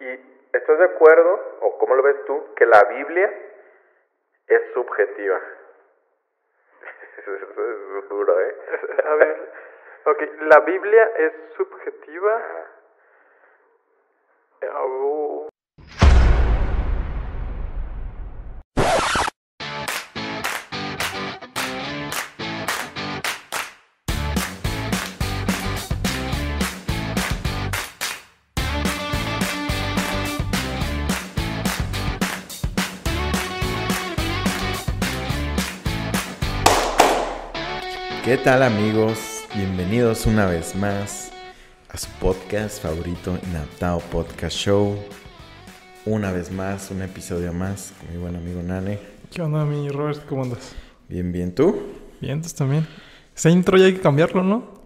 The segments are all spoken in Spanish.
¿Y estás de acuerdo, o cómo lo ves tú, que la Biblia es subjetiva? Eso es duro, ¿eh? A ver, ok, la Biblia es subjetiva. ¿Qué tal amigos? Bienvenidos una vez más a su podcast favorito, Inadaptado Podcast Show. Una vez más, un episodio más con mi buen amigo Nane. ¿Qué onda, mi Robert? ¿Cómo andas? Bien, bien, ¿tú? Bien, tú también. Ese intro ya hay que cambiarlo, ¿no?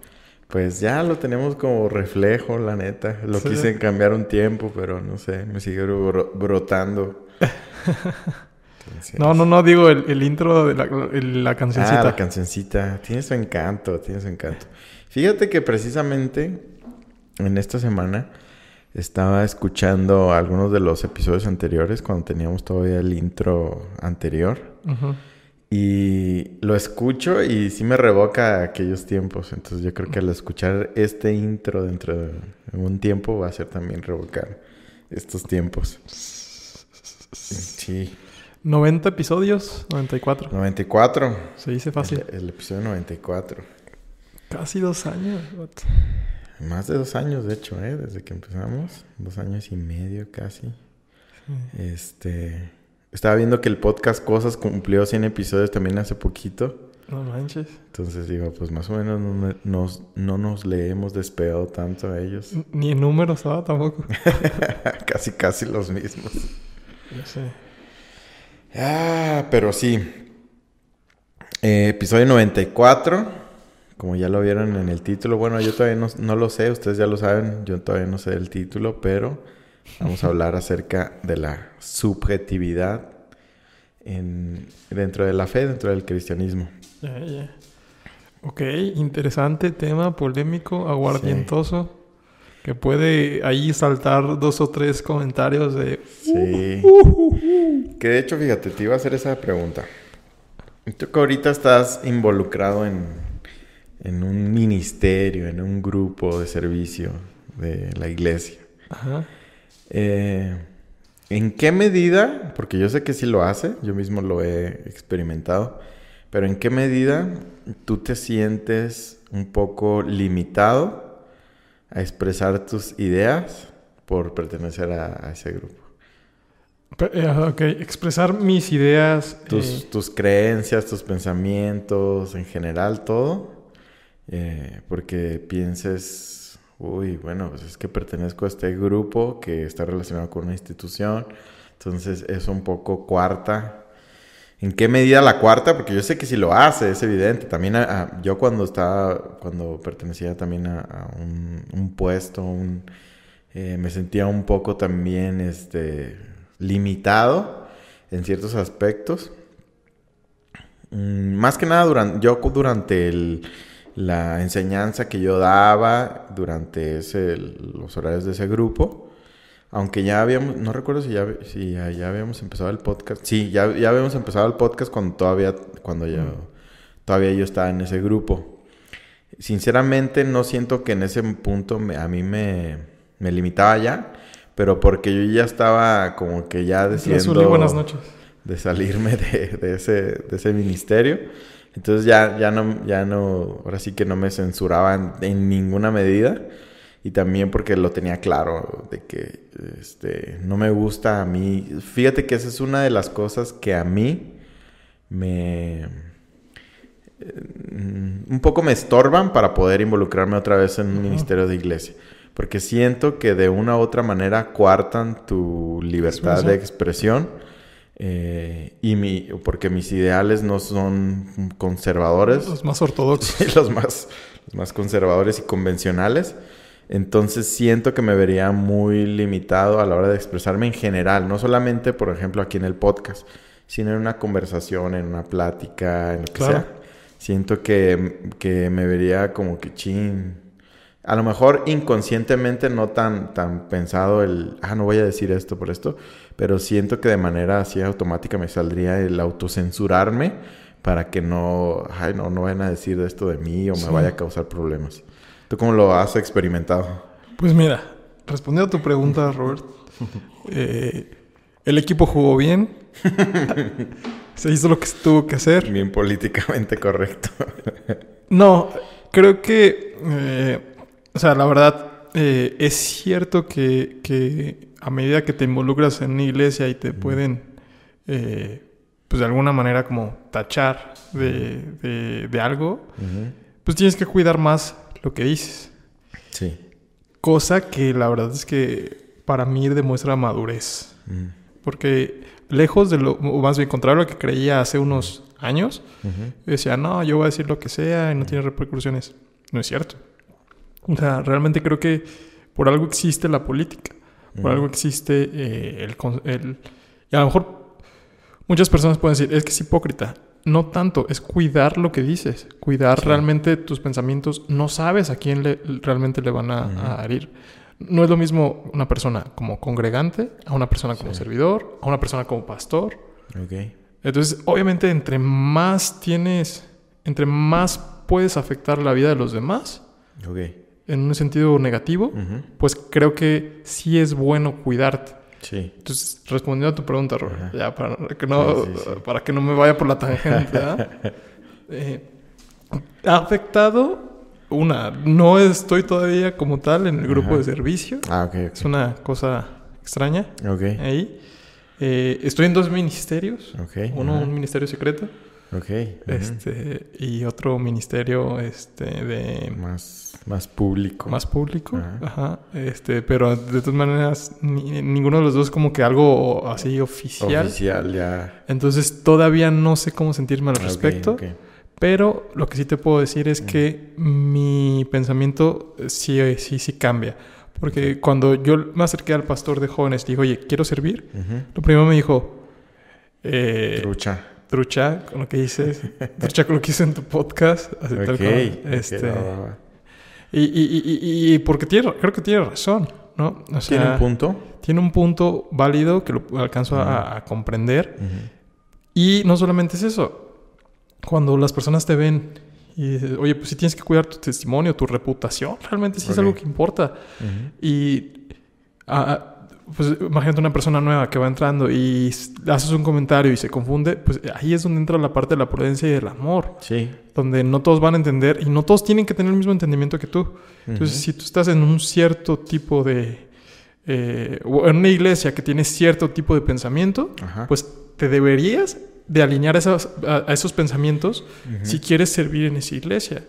Pues ya lo tenemos como reflejo, la neta. Lo Sí. quise cambiar un tiempo, pero no sé, me sigue bro- brotando. Entonces- No, no, no, digo el, el intro de la, el- la cancioncita. Ah, la cancioncita. Tiene su encanto, tiene su encanto. Fíjate que precisamente en esta semana estaba escuchando algunos de los episodios anteriores cuando teníamos todavía el intro anterior. Ujú. Y lo escucho y sí me revoca aquellos tiempos. Entonces yo creo que al escuchar este intro dentro de un tiempo va a ser también revocar estos tiempos. Sí. 90 episodios, 94. 94. Se dice fácil. El, el episodio 94. Casi dos años. Más de dos años, de hecho, ¿eh? Desde que empezamos. Dos años y medio casi. Este... Estaba viendo que el podcast Cosas cumplió 100 episodios también hace poquito. No manches. Entonces digo, pues más o menos no, nos, no nos le hemos despegado tanto a ellos. Ni en números estaba tampoco. casi, casi los mismos. Ya sé. Ah, pero sí. Eh, episodio 94. Como ya lo vieron en el título. Bueno, yo todavía no, no lo sé. Ustedes ya lo saben. Yo todavía no sé el título. Pero vamos a hablar acerca de la subjetividad en, dentro de la fe, dentro del cristianismo. Ya, ya. Ok, interesante tema, polémico, aguardientoso. Que puede ahí saltar dos o tres comentarios de... Sí. Que de hecho, fíjate, te iba a hacer esa pregunta. Tú que ahorita estás involucrado en, en un ministerio, en un grupo de servicio de la iglesia. Ajá. Eh, ¿En qué medida, porque yo sé que sí lo hace, yo mismo lo he experimentado, pero en qué medida tú te sientes un poco limitado a expresar tus ideas por pertenecer a, a ese grupo? Eh, ok, expresar mis ideas. Tus, eh, tus creencias, tus pensamientos, en general todo, eh, porque pienses, uy, bueno, pues es que pertenezco a este grupo que está relacionado con una institución, entonces eso un poco cuarta. ¿En qué medida la cuarta? Porque yo sé que si lo hace, es evidente. También yo cuando estaba, cuando pertenecía también a, un, puesto, eh, me sentía un poco también, este, limitado en ciertos aspectos. Mm, Más que nada durante, yo durante el- la enseñanza que yo daba, durante ese, los horarios de ese grupo, aunque ya habíamos, no recuerdo si ya, si ya, ya habíamos empezado el podcast. Sí, ya, ya habíamos empezado el podcast cuando todavía, cuando yo, todavía yo estaba en ese grupo. Sinceramente no siento que en ese punto me- a mí me, me limitaba ya, pero porque yo ya estaba como que ya decidiendo buenas noches. de salirme de, de ese, de ese ministerio. Entonces ya, ya no, ya no, ahora sí que no me censuraban en ninguna medida. Y también porque lo tenía claro de que este, no me gusta a mí. Fíjate que esa es una de las cosas que a mí me... eh, un poco me estorban para poder involucrarme otra vez en un ministerio de iglesia. Porque siento que de una u otra manera coartan tu libertad de expresión. eh, y mi, porque mis ideales no son conservadores Los más ortodoxos. Los más, los más conservadores y convencionales. Entonces siento que me vería muy limitado a la hora de expresarme en general, no solamente, por ejemplo, aquí en el podcast, sino en una conversación, en una plática, en lo que Claro. sea. Siento que, que me vería como que chin. a lo mejor inconscientemente no tan, tan pensado el, ah, no voy a decir esto por esto, pero siento que de manera así automática me saldría el autocensurarme para que no, ay, no, no vayan a decir esto de mí o me vaya a causar problemas. ¿Tú cómo lo has experimentado? Pues mira, respondiendo a tu pregunta, Robert, eh, el equipo jugó bien. Se hizo lo que se tuvo que hacer. Bien políticamente correcto. no, creo que, eh, o sea, la verdad, eh, es cierto que, que, a medida que te involucras en una iglesia y te pueden, pues de alguna manera como tachar de, de, algo, pues tienes que cuidar más lo que dices. Sí. Cosa que la verdad es que para mí demuestra madurez. Mm. Porque lejos de lo, o más bien contrario a lo que creía hace unos años, decía, no, yo voy a decir lo que sea y no tiene repercusiones. No es cierto. O sea, realmente creo que por algo existe la política, por algo existe eh, el, el... Y a lo mejor muchas personas pueden decir, es que es hipócrita no tanto, es cuidar lo que dices, cuidar realmente tus pensamientos. No sabes a quién le, realmente le van a, herir. No es lo mismo una persona como congregante, a una persona como servidor, a una persona como pastor. Entonces, obviamente, entre más tienes, entre más puedes afectar la vida de los demás, en un sentido negativo, pues creo que sí es bueno cuidarte. Sí. Entonces, respondiendo a tu pregunta, Robert, ya para que, no, para que no me vaya por la tangente, eh, ha afectado una, no estoy todavía como tal en el grupo de servicio. Ah, ok. Es una cosa extraña. Ok. Ahí. Eh, estoy en dos ministerios. Uno, un ministerio secreto. Ok. Este, y otro ministerio este, de... Más, más público. Más público, ajá. Este, pero de todas maneras, ninguno de los dos como que algo así oficial. Oficial, ya. Entonces todavía no sé cómo sentirme al respecto. Pero lo que sí te puedo decir es que mi pensamiento sí, sí, sí cambia. Porque cuando yo me acerqué al pastor de jóvenes y digo, oye, quiero servir, lo primero me dijo... Eh, Trucha trucha con lo que dices, trucha con lo que hice en tu podcast, así tal cual. Este, y, y, y, y, porque tiene, creo que tiene razón, ¿no? ¿Tiene un punto? Tiene un punto válido que lo alcanzo a, comprender. Y no solamente es eso, cuando las personas te ven y dices, oye, pues si tienes que cuidar tu testimonio, tu reputación, realmente sí es algo que importa. Y pues imagínate una persona nueva que va entrando y haces un comentario y se confunde, pues ahí es donde entra la parte de la prudencia y del amor. Sí. Donde no todos van a entender y no todos tienen que tener el mismo entendimiento que tú. Entonces, si tú estás en un cierto tipo de... Eh, o en una iglesia que tiene cierto tipo de pensamiento, pues te deberías de alinear esos, a, esos pensamientos si quieres servir en esa iglesia.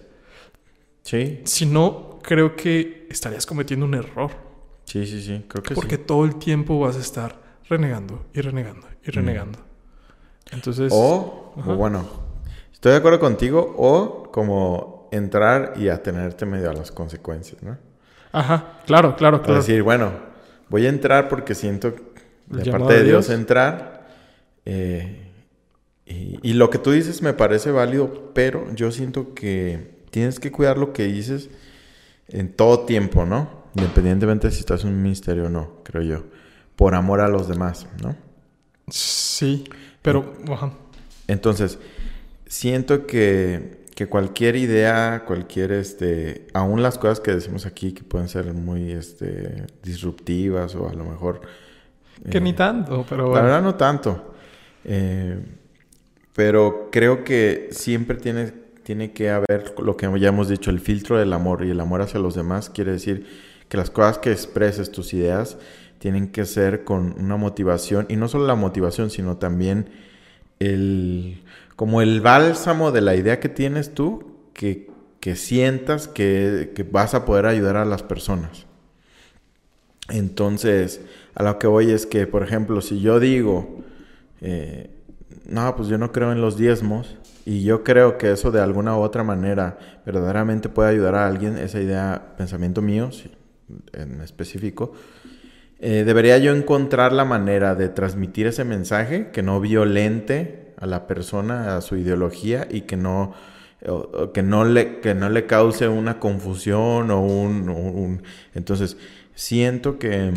Sí. Si no, creo que estarías cometiendo un error. Sí, sí, sí, creo que Porque todo el tiempo vas a estar renegando y renegando y renegando. Entonces... O, bueno, estoy de acuerdo contigo, o como entrar y atenerte medio a las consecuencias, ¿no? Ajá, claro, claro, claro. Es decir, bueno, voy a entrar porque siento de parte de Dios, entrar. Eh, y, y, lo que tú dices me parece válido, pero yo siento que tienes que cuidar lo que dices en todo tiempo, ¿no? Independientemente si estás en un ministerio o no, creo yo. Por amor a los demás, ¿no? Sí, pero... Entonces, siento que, que, cualquier idea, cualquier, este... Aún las cosas que decimos aquí que pueden ser muy, este... Disruptivas o a lo mejor... Que ni eh, tanto, pero... La verdad no tanto. Eh, pero creo que siempre tiene, tiene que haber lo que ya hemos dicho, el filtro del amor. Y el amor hacia los demás quiere decir que las cosas que expreses, tus ideas, tienen que ser con una motivación, y no solo la motivación, sino también el, como el bálsamo de la idea que tienes tú, que, que sientas que, que, vas a poder ayudar a las personas. Entonces, a lo que voy es que, por ejemplo, si yo digo, eh, no, pues yo no creo en los diezmos, y yo creo que eso de alguna u otra manera verdaderamente puede ayudar a alguien, esa idea, pensamiento mío, sí, en específico, eh, debería yo encontrar la manera de transmitir ese mensaje que no violente a la persona, a su ideología y que no que, no le, que no le cause una confusión o un... Entonces, siento que,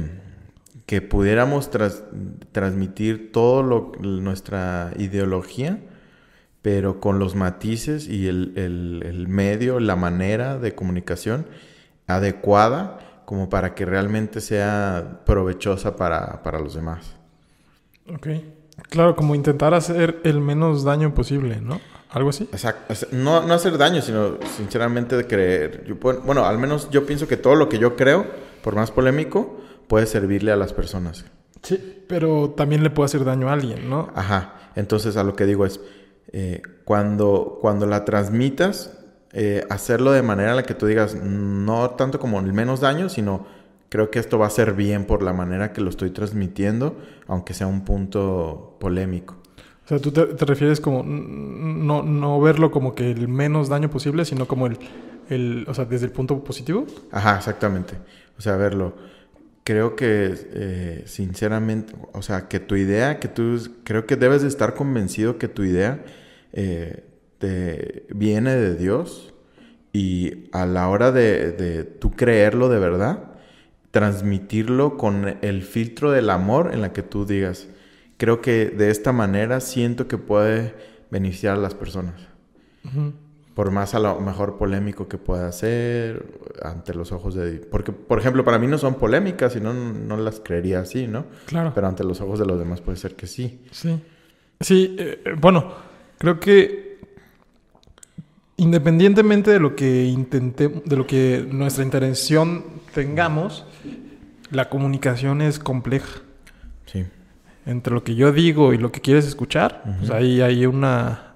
que pudiéramos transmitir todo lo, nuestra ideología, pero con los matices y el, el medio, la manera de comunicación adecuada como para que realmente sea provechosa para, para los demás. Ok. Claro, como intentar hacer el menos daño posible, ¿no? Algo así. Exacto. No, no hacer daño, sino sinceramente de creer. bueno, al menos yo pienso que todo lo que yo creo, por más polémico, puede servirle a las personas. Sí, pero también le puede hacer daño a alguien, ¿no? Ajá. Entonces a lo que digo es, eh, cuando, cuando la transmitas, eh, hacerlo de manera en la que tú digas, no tanto como el menos daño, sino creo que esto va a ser bien por la manera que lo estoy transmitiendo, aunque sea un punto polémico. O sea, tú te, refieres como no, no, verlo como que el menos daño posible, sino como el, el, o sea, desde el punto positivo. Ajá, exactamente. O sea, verlo. Creo que, eh, sinceramente, o sea, que tu idea, que tú, creo que debes de estar convencido que tu idea eh, te viene de Dios y a la hora de, de tú creerlo de verdad, transmitirlo con el filtro del amor en la que tú digas, creo que de esta manera siento que puede beneficiar a las personas. Por más a lo mejor polémico que pueda ser ante los ojos de... Porque, por ejemplo, para mí no son polémicas y no, no las creería así, ¿no? Claro. Pero ante los ojos de los demás puede ser que sí. Sí. Sí, eh, bueno, creo que independientemente de lo que intente, de lo que nuestra intención tengamos, la comunicación es compleja. Sí. Entre lo que yo digo y lo que quieres escuchar, pues ahí hay una...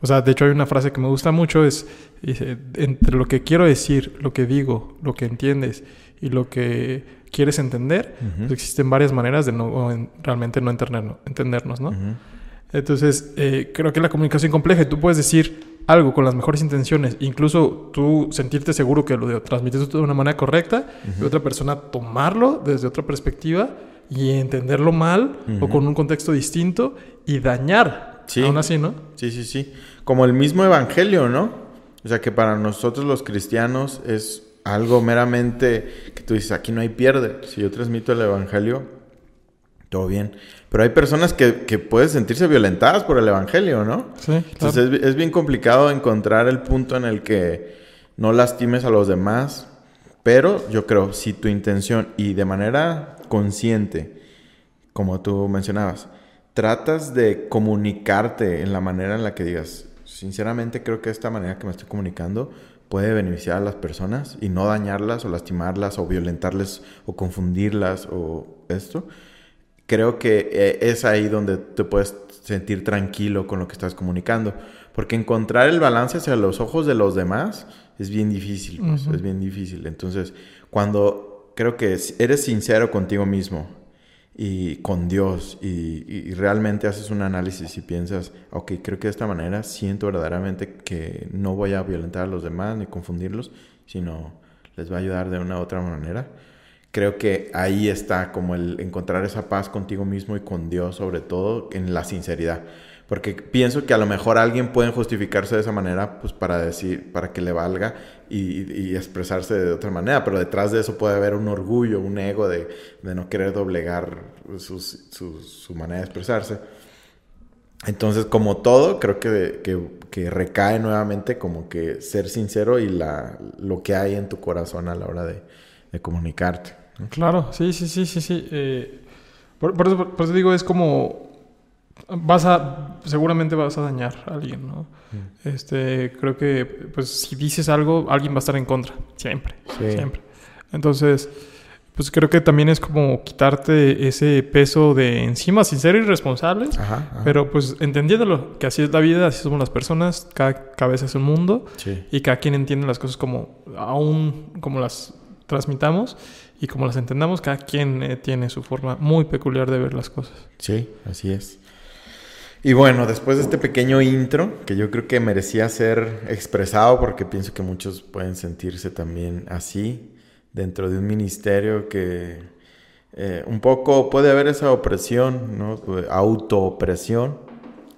o sea, de hecho hay una frase que me gusta mucho, es, entre lo que quiero decir, lo que digo, lo que entiendes y lo que quieres entender, pues existen varias maneras de no, realmente no entendernos, ¿no? Entonces, eh, creo que la comunicación compleja y tú puedes decir algo con las mejores intenciones, incluso tú sentirte seguro que lo transmites de una manera correcta y otra persona tomarlo desde otra perspectiva y entenderlo mal o con un contexto distinto y dañar. Sí. Aún así, ¿no? Sí, sí, sí. Como el mismo evangelio, ¿no? O sea, que para nosotros los cristianos es algo meramente que tú dices, aquí no hay pierde. Si yo transmito el evangelio, todo bien. Pero hay personas que, que pueden sentirse violentadas por el Evangelio, ¿no? Sí. Entonces es, bien complicado encontrar el punto en el que no lastimes a los demás. Pero yo creo, si tu intención y de manera consciente, como tú mencionabas, tratas de comunicarte en la manera en la que digas, sinceramente creo que esta manera que me estoy comunicando puede beneficiar a las personas y no dañarlas o lastimarlas o violentarles o confundirlas o esto creo que eh, es ahí donde te puedes sentir tranquilo con lo que estás comunicando. Porque encontrar el balance hacia los ojos de los demás es bien difícil, pues, es bien difícil. Entonces, cuando creo que eres sincero contigo mismo y con Dios y, realmente haces un análisis y piensas, ok, creo que de esta manera siento verdaderamente que no voy a violentar a los demás ni confundirlos, sino les va a ayudar de una u otra manera creo que ahí está como el encontrar esa paz contigo mismo y con Dios sobre todo en la sinceridad. Porque pienso que a lo mejor alguien puede justificarse de esa manera, pues para decir, para que le valga y, expresarse de otra manera, pero detrás de eso puede haber un orgullo, un ego de, no querer doblegar su, manera de expresarse. Entonces, como todo, creo que, que, recae nuevamente como que ser sincero y la, lo que hay en tu corazón a la hora de, de comunicarte. Claro, sí, sí, sí, sí, sí. Eh, por, eso, digo, es como vas a seguramente vas a dañar a alguien, ¿no? Mm. Este, creo que pues si dices algo, alguien va a estar en contra, siempre, siempre. Entonces, pues creo que también es como quitarte ese peso de encima sin ser irresponsables, pero pues entendiéndolo, que así es la vida, así somos las personas, cada cabeza es un mundo y cada quien entiende las cosas como aún como las transmitamos y como las entendamos, cada quien eh, tiene su forma muy peculiar de ver las cosas. Sí, así es. Y bueno, después de este pequeño intro, que yo creo que merecía ser expresado porque pienso que muchos pueden sentirse también así dentro de un ministerio que eh, un poco puede haber esa opresión, ¿no? Autoopresión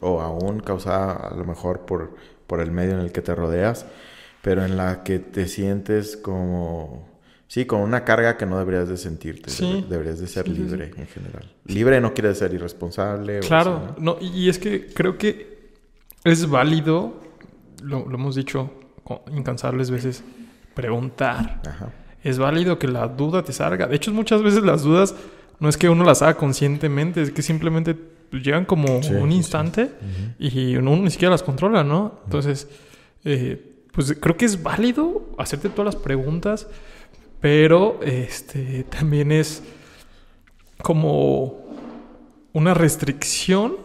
o aún causada a lo mejor por por el medio en el que te rodeas, pero en la que te sientes como Sí, con una carga que no deberías de sentirte. Sí. Deberías de ser libre en general. Libre no quiere decir irresponsable. Claro, ¿no? y es que creo que es válido, lo, hemos dicho incansables veces, preguntar. Ajá. Es válido que la duda te salga. De hecho, muchas veces las dudas no es que uno las haga conscientemente, es que simplemente llegan como un instante y uno ni siquiera las controla, ¿no? Entonces, eh, pues creo que es válido hacerte todas las preguntas pero este también es como una restricción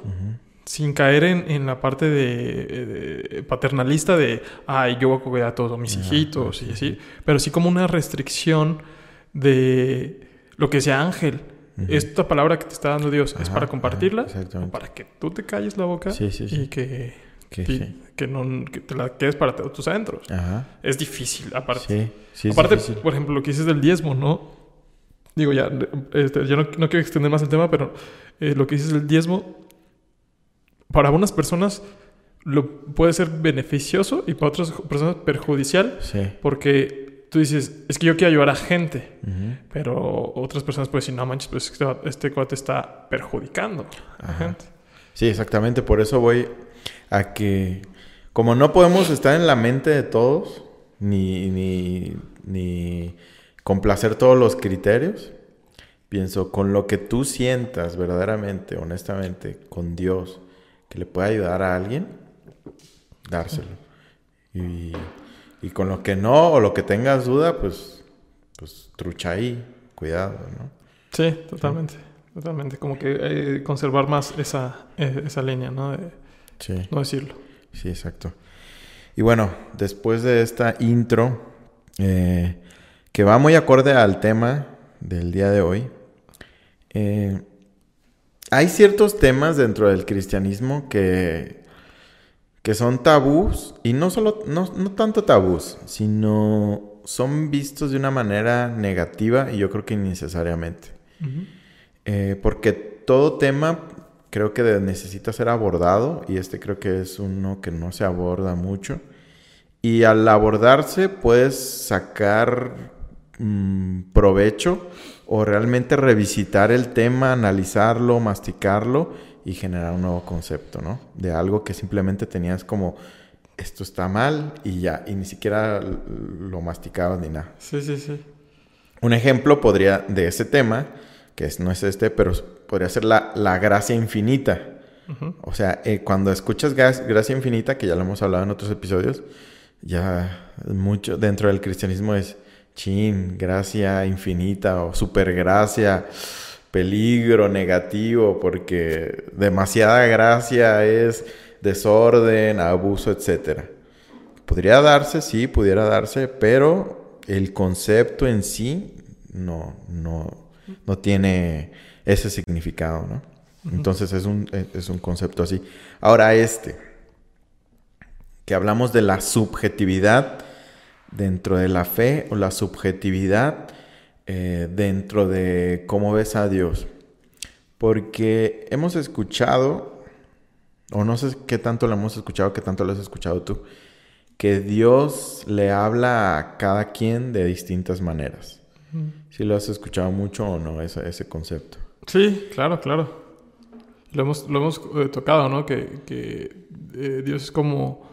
sin caer en, la parte de, paternalista de, ay, yo voy a cuidar a todos mis hijitos y así, pero sí como una restricción de lo que sea ángel. Esta palabra que te está dando Dios es para compartirla, para que tú te calles la boca y que que, no, que te la quedes para tus adentros. Es difícil, aparte. aparte, por ejemplo, lo que dices del diezmo, ¿no? Digo, ya, este, yo no, no, quiero extender más el tema, pero eh, lo que dices del diezmo, para algunas personas lo puede ser beneficioso y para otras personas perjudicial. Porque tú dices, es que yo quiero ayudar a gente, pero otras personas pueden decir, no manches, pues este, este cuate está perjudicando a gente. Sí, exactamente. Por eso voy a que, como no podemos estar en la mente de todos, ni, ni, ni complacer todos los criterios, pienso, con lo que tú sientas verdaderamente, honestamente, con Dios, que le pueda ayudar a alguien, dárselo. Y, y con lo que no, o lo que tengas duda, pues, pues trucha ahí, cuidado, ¿no? Sí, totalmente. Totalmente. Como que eh, conservar más esa, eh, esa línea, ¿no? Sí. No decirlo. Sí, exacto. Y bueno, después de esta intro, eh, que va muy acorde al tema del día de hoy, eh, hay ciertos temas dentro del cristianismo que, que son tabús, y no solo, no, tanto tabús, sino son vistos de una manera negativa y yo creo que innecesariamente. Eh, porque todo tema creo que necesita ser abordado y este creo que es uno que no se aborda mucho. Y al abordarse puedes sacar mm, provecho o realmente revisitar el tema, analizarlo, masticarlo y generar un nuevo concepto, ¿no? De algo que simplemente tenías como esto está mal y ya, y ni siquiera lo masticabas ni nada. Sí, sí, sí. Un ejemplo podría de ese tema, que no es este, pero podría ser la, la gracia infinita. O sea, eh, cuando escuchas gracia infinita, que ya lo hemos hablado en otros episodios, ya mucho dentro del cristianismo es chin, gracia infinita o supergracia, peligro negativo, porque demasiada gracia es desorden, abuso, etc. Podría darse, sí, pudiera darse, pero el concepto en sí no, no, no tiene ese significado, ¿no? Entonces es un, es un concepto así. Ahora este, que hablamos de la subjetividad dentro de la fe o la subjetividad eh, dentro de cómo ves a Dios. Porque hemos escuchado, o no sé qué tanto lo hemos escuchado, qué tanto lo has escuchado tú, que Dios le habla a cada quien de distintas maneras. Si lo has escuchado mucho o no, ese, ese concepto. Sí, claro, claro. Lo hemos, lo hemos eh, tocado, ¿no? Que, que eh, Dios es como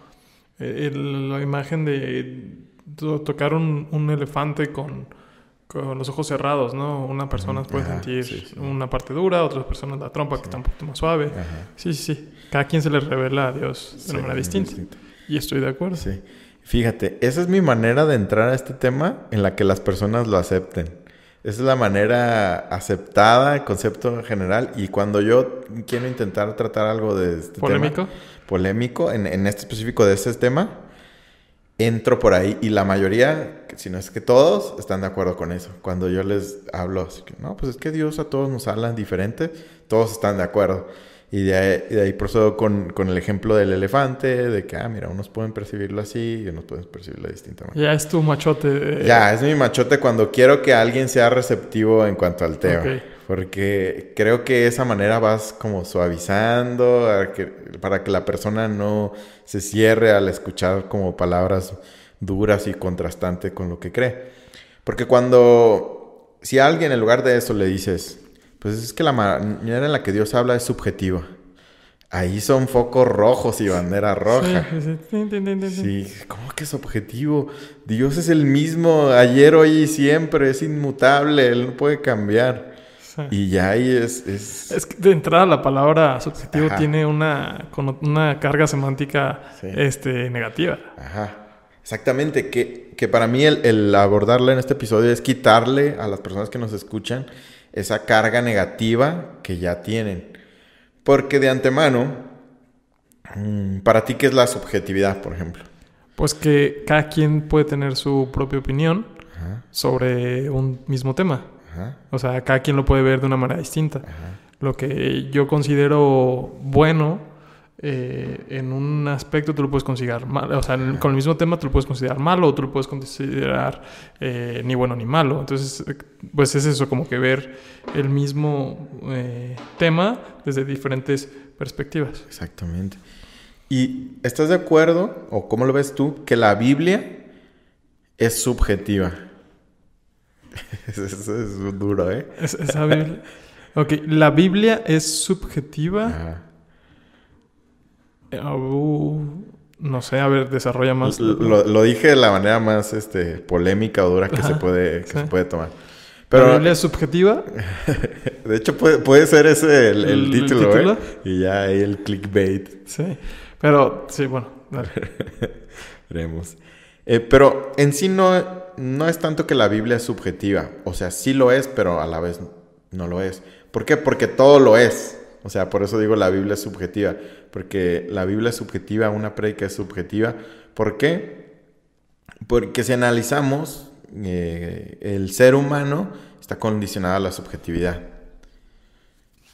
eh, la imagen de tocar un, un elefante con, con, los ojos cerrados, ¿no? Una persona puede sentir una parte dura, otras personas la trompa que está un poquito más suave. Sí, sí, sí. Cada quien se le revela a Dios de una manera distinta. Y estoy de acuerdo. Sí. Fíjate, esa es mi manera de entrar a este tema en la que las personas lo acepten. Esa es la manera aceptada, concepto general. Y cuando yo quiero intentar tratar algo de este ¿Polémico? polémico, en, en este específico de este tema, entro por ahí. Y la mayoría, si no es que todos, están de acuerdo con eso. Cuando yo les hablo, así que, no, pues es que Dios a todos nos habla diferente, todos están de acuerdo. Y de ahí, de ahí procedo con, con, el ejemplo del elefante, de que, ah, mira, unos pueden percibirlo así y otros pueden percibirlo de distinta manera. Ya es tu machote. Ya, es mi machote cuando quiero que alguien sea receptivo en cuanto al tema. Porque creo que de esa manera vas como suavizando para que la persona no se cierre al escuchar como palabras duras y contrastantes con lo que cree. Porque cuando, si a alguien en lugar de eso le dices, pues es que la manera en la que Dios habla es subjetiva. Ahí son focos rojos y bandera roja. Sí, ¿cómo que es objetivo? Dios es el mismo ayer, hoy y siempre, es inmutable, Él no puede cambiar. Y ya ahí es, es... que de entrada la palabra subjetivo tiene una, una carga semántica este, negativa. Ajá. Exactamente, que, que para mí el, el, abordarla en este episodio es quitarle a las personas que nos escuchan esa carga negativa que ya tienen. Porque de antemano, mm, para ti, ¿qué es la subjetividad, por ejemplo? Pues que cada quien puede tener su propia opinión sobre un mismo tema. O sea, cada quien lo puede ver de una manera distinta. Lo que yo considero bueno eh, en un aspecto tú lo puedes considerar mal, o sea, con el mismo tema tú lo puedes considerar malo o tú lo puedes considerar eh, ni bueno ni malo. Entonces, pues es eso, como que ver el mismo eh, tema desde diferentes perspectivas. Exactamente. ¿Y estás de acuerdo, o cómo lo ves tú, que la Biblia es subjetiva? Eso es duro, ¿eh? esa Biblia. Ok, la Biblia es subjetiva. Uh, no sé, a ver, desarrolla más. Lo, dije de la manera más este, polémica o dura que, se, puede, que se puede tomar. Pero, ¿La Biblia es subjetiva? de hecho, puede, puede ser ese el, título, ¿eh? Y ya ahí el clickbait. Sí. Pero, sí, bueno, dale. Veremos. Eh, pero en sí no, no es tanto que la Biblia es subjetiva. O sea, sí lo es, pero a la vez no lo es. ¿Por qué? Porque todo lo es. O sea, por eso digo la Biblia es subjetiva, porque la Biblia es subjetiva, una predica es subjetiva. ¿Por qué? Porque si analizamos, eh, el ser humano está condicionado a la subjetividad.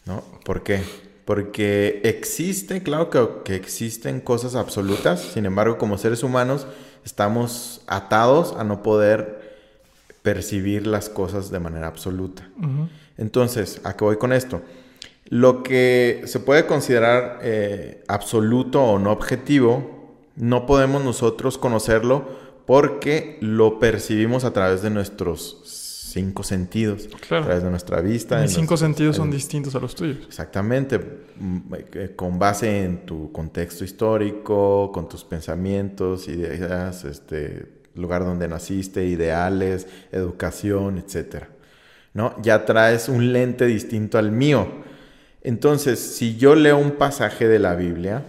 ¿No? ¿Por qué? Porque existe, claro que, que, existen cosas absolutas, sin embargo, como seres humanos estamos atados a no poder percibir las cosas de manera absoluta. Entonces, ¿a qué voy con esto? Lo que se puede considerar eh, absoluto o no objetivo, no podemos nosotros conocerlo porque lo percibimos a través de nuestros cinco sentidos. A través de nuestra vista. Mis cinco sentidos son distintos a los tuyos. Exactamente. Mm, eh, con base en tu contexto histórico, con tus pensamientos, ideas, este, lugar donde naciste, ideales, educación, etc. ¿No? Ya traes un lente distinto al mío. Entonces, si yo leo un pasaje de la Biblia,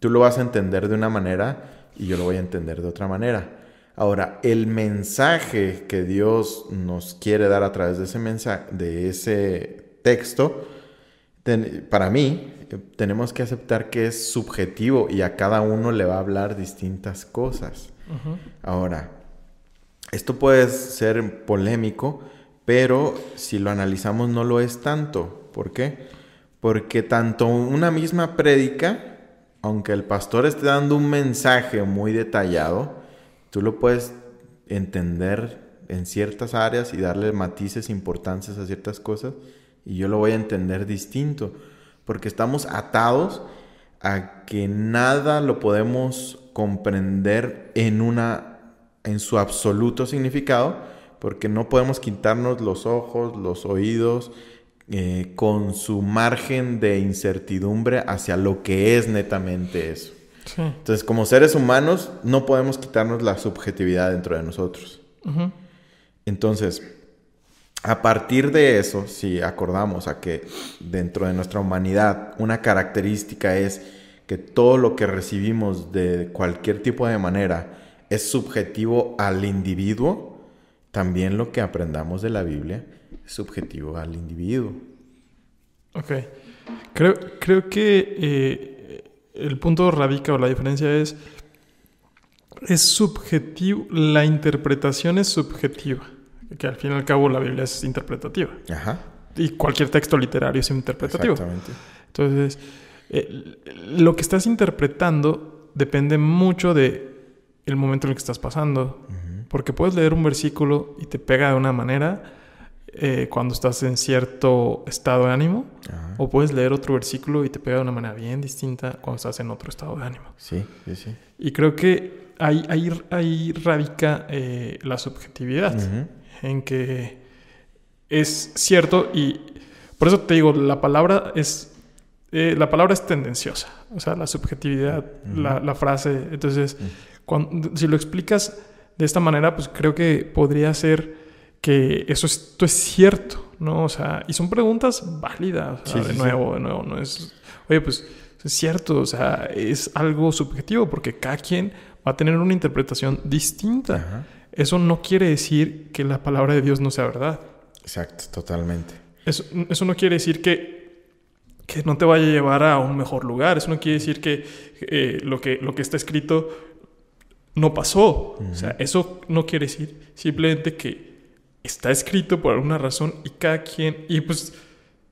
tú lo vas a entender de una manera y yo lo voy a entender de otra manera. Ahora, el mensaje que Dios nos quiere dar a través de ese mensaje, de ese texto, para mí, tenemos que aceptar que es subjetivo y a cada uno le va a hablar distintas cosas. Ahora, esto puede ser polémico, pero si lo analizamos no lo es tanto. ¿Por qué? Porque tanto una misma prédica, aunque el pastor esté dando un mensaje muy detallado, tú lo puedes entender en ciertas áreas y darle matices, importantes a ciertas cosas, y yo lo voy a entender distinto, porque estamos atados a que nada lo podemos comprender en una en su absoluto significado, porque no podemos quitarnos los ojos, los oídos, eh, con su margen de incertidumbre hacia lo que es netamente eso. Entonces, como seres humanos, no podemos quitarnos la subjetividad dentro de nosotros. Entonces, a partir de eso, si acordamos a que dentro de nuestra humanidad una característica es que todo lo que recibimos de cualquier tipo de manera es subjetivo al individuo, también lo que aprendamos de la Biblia subjetivo al individuo. Ok. Creo, creo que eh, el punto radica o la diferencia es, es subjetivo, la interpretación es subjetiva, que al fin y al cabo la Biblia es interpretativa. Ajá. y cualquier texto literario es interpretativo. Exactamente. Entonces, eh, lo que estás interpretando depende mucho de el momento en el que estás pasando. Porque puedes leer un versículo y te pega de una manera eh, cuando estás en cierto estado de ánimo. Ajá. O puedes leer otro versículo y te pega de una manera bien distinta cuando estás en otro estado de ánimo. Sí, sí, sí. Y creo que ahí, ahí, ahí radica eh, la subjetividad. En que es cierto y por eso te digo, la palabra es, eh, la palabra es tendenciosa. O sea, la subjetividad, la, la frase. Entonces, cuando, si lo explicas de esta manera, pues creo que podría ser que eso esto es cierto, ¿no? O sea, y son preguntas válidas, Sí, de sí, nuevo, de nuevo, no es, oye, pues es cierto, o sea, es algo subjetivo porque cada quien va a tener una interpretación distinta. Ajá. Eso no quiere decir que la palabra de Dios no sea verdad. Exacto, totalmente. Eso, eso no quiere decir que, que no te vaya a llevar a un mejor lugar. Eso no quiere decir que, eh, lo, que lo que está escrito no pasó. O sea, eso no quiere decir simplemente que está escrito por alguna razón y cada quien... Y pues,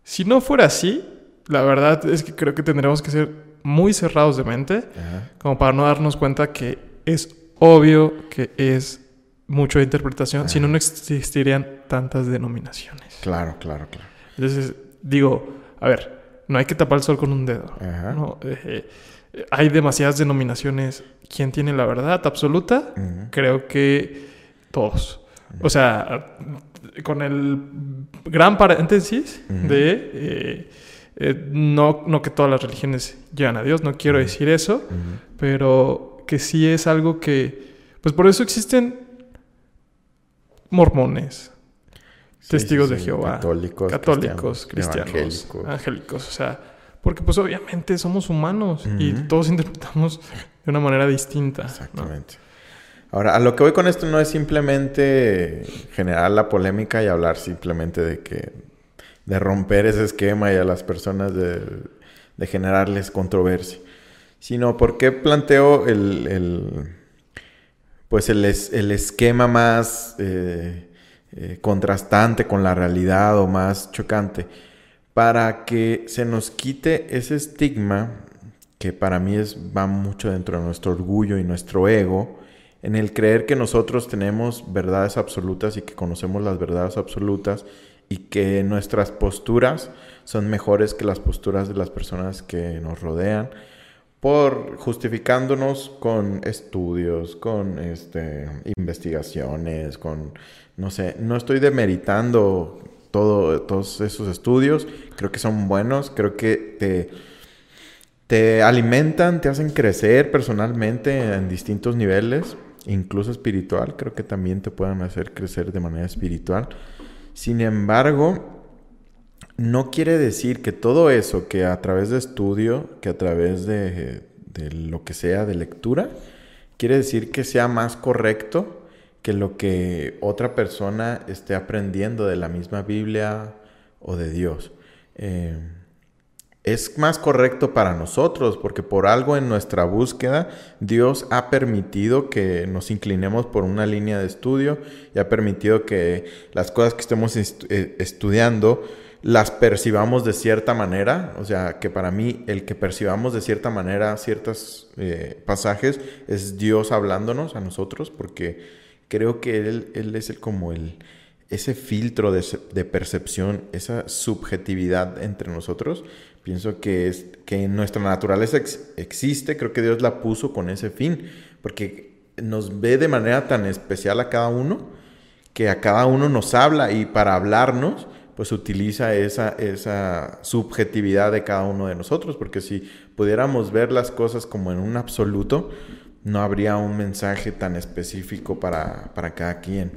si no fuera así, la verdad es que creo que tendremos que ser muy cerrados de mente Ajá. como para no darnos cuenta que es obvio que es mucho de interpretación, si no, no existirían tantas denominaciones. Claro, claro, claro. Entonces, digo, a ver, no hay que tapar el sol con un dedo. Ajá. ¿no? Eh, eh, hay demasiadas denominaciones. ¿Quién tiene la verdad absoluta? Creo que todos. O sea, con el gran paréntesis de eh, eh, no, no que todas las religiones llegan a Dios, no quiero decir eso, pero que sí es algo que, pues por eso existen mormones, Sí, testigos sí, de Jehová, Católicos, católicos, cristianos, angélicos, o sea, porque pues obviamente somos humanos y todos interpretamos de una manera distinta. ¿no? Ahora, a lo que voy con esto no es simplemente generar la polémica y hablar simplemente de que de romper ese esquema y a las personas de, generarles controversia, sino porque planteo el, el, pues el, es- el esquema más eh, eh, contrastante con la realidad o más chocante para que se nos quite ese estigma que para mí es, va mucho dentro de nuestro orgullo y nuestro ego, en el creer que nosotros tenemos verdades absolutas y que conocemos las verdades absolutas y que nuestras posturas son mejores que las posturas de las personas que nos rodean, por justificándonos con estudios, con este, investigaciones, con, no sé, no estoy demeritando todo, todos esos estudios, creo que son buenos, creo que te, te alimentan, te hacen crecer personalmente en distintos niveles, incluso espiritual, creo que también te pueden hacer crecer de manera espiritual. Sin embargo, no quiere decir que todo eso que a través de estudio, que a través de, lo que sea de lectura, quiere decir que sea más correcto que lo que otra persona esté aprendiendo de la misma Biblia o de Dios. Eh, es más correcto para nosotros porque por algo en nuestra búsqueda Dios ha permitido que nos inclinemos por una línea de estudio y ha permitido que las cosas que estemos eh, estudiando las percibamos de cierta manera, o sea, que para mí el que percibamos de cierta manera ciertos eh, pasajes es Dios hablándonos a nosotros, porque creo que Él, él es el, como el, ese filtro de percepción, esa subjetividad entre nosotros. Pienso que, es, que nuestra naturaleza ex- existe, creo que Dios la puso con ese fin, porque nos ve de manera tan especial a cada uno que a cada uno nos habla y para hablarnos, pues utiliza esa, esa subjetividad de cada uno de nosotros, porque si pudiéramos ver las cosas como en un absoluto, no habría un mensaje tan específico para, para cada quien.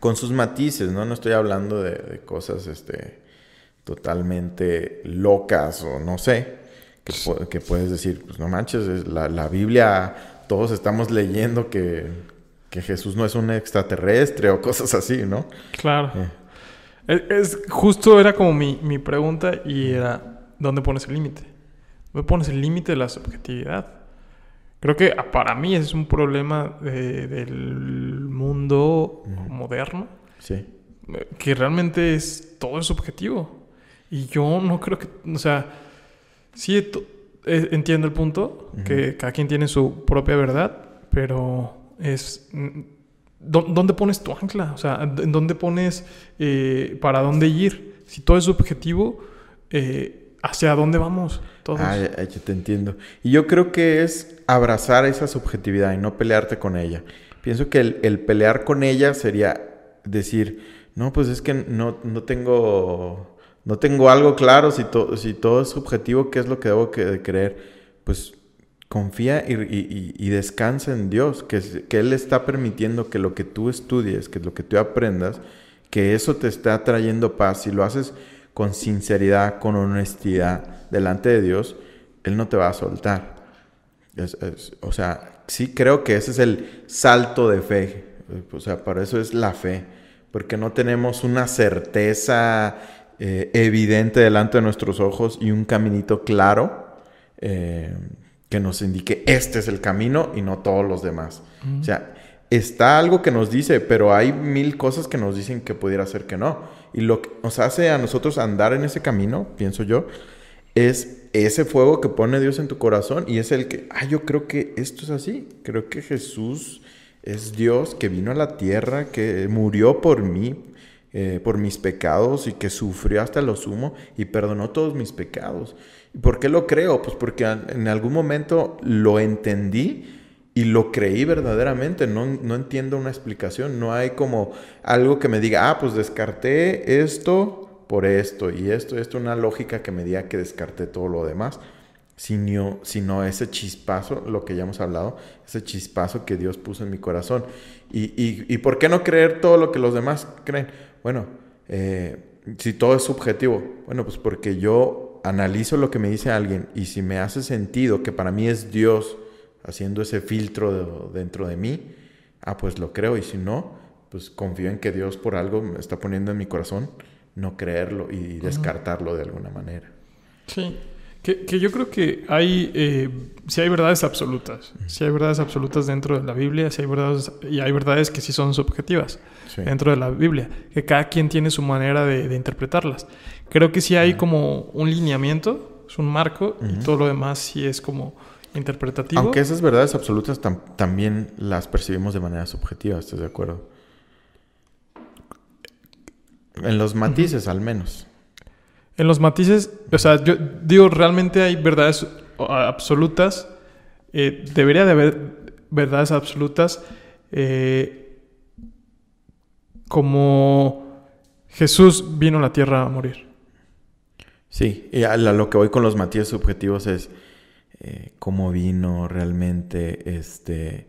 Con sus matices, ¿no? No estoy hablando de, de cosas este, totalmente locas o no sé, que, pu- que puedes decir, pues no manches, es la, la Biblia, todos estamos leyendo que, que Jesús no es un extraterrestre o cosas así, ¿no? Claro. Eh. Es, es- justo era como mi, mi pregunta y era, ¿dónde pones el límite? ¿Dónde pones el límite de la subjetividad? Creo que ah, para mí es un problema de- del mundo moderno. Sí. que realmente es todo es subjetivo. Y yo no creo que, o sea, sí eh, entiendo el punto, que cada quien tiene su propia verdad, pero es... Mm, ¿Dónde pones tu ancla? O sea, ¿en dónde pones eh, para dónde ir? Si todo es subjetivo, eh, ¿hacia dónde vamos todos? Ah, yo te entiendo. Y yo creo que es abrazar esa subjetividad y no pelearte con ella. Pienso que el, pelear con ella sería decir, no, pues es que no, no tengo no tengo algo claro si, si todo es subjetivo, ¿qué es lo que debo creer? Pues confía y, descansa en Dios, que, que Él está permitiendo que lo que tú estudies, que lo que tú aprendas, que eso te está trayendo paz. Si lo haces con sinceridad, con honestidad delante de Dios, Él no te va a soltar. o sea, sí creo que ese es el salto de fe. O sea, para eso es la fe. Porque no tenemos una certeza eh, evidente delante de nuestros ojos y un caminito claro eh, que nos indique este es el camino y no todos los demás. O sea, está algo que nos dice, pero hay mil cosas que nos dicen que pudiera ser que no. Y lo que nos hace a nosotros andar en ese camino, pienso yo, es ese fuego que pone Dios en tu corazón y es el que, ah, yo creo que esto es así. Creo que Jesús es Dios que vino a la tierra, que murió por mí, eh, por mis pecados y que sufrió hasta lo sumo y perdonó todos mis pecados. ¿Y por qué lo creo? Pues porque en algún momento lo entendí y lo creí verdaderamente. No, no entiendo una explicación. No hay como algo que me diga, ah, pues descarté esto por esto y esto, esto, una lógica que me diga que descarté todo lo demás. Sino, sino ese chispazo, lo que ya hemos hablado, ese chispazo que Dios puso en mi corazón. Y, y, y por qué no creer todo lo que los demás creen? Bueno, eh, si todo es subjetivo, bueno, pues porque yo analizo lo que me dice alguien y si me hace sentido que para mí es Dios haciendo ese filtro dentro de mí, ah, pues lo creo. Y si no, pues confío en que Dios por algo me está poniendo en mi corazón no creerlo y descartarlo de alguna manera. Sí, que, que yo creo que hay, eh, si hay verdades absolutas, si hay verdades absolutas dentro de la Biblia, si hay verdades, y hay verdades que sí son subjetivas dentro de la Biblia, que cada quien tiene su manera de, interpretarlas. Creo que sí hay como un lineamiento, es un marco, y todo lo demás sí es como interpretativo. Aunque esas verdades absolutas también las percibimos de manera subjetiva, ¿estás de acuerdo? En los matices al menos. En los matices, o sea, yo digo, realmente hay verdades absolutas, eh, debería de haber verdades absolutas, eh, como Jesús vino a la tierra a morir. Sí, y lo que voy con los matices subjetivos es eh, cómo vino realmente, este,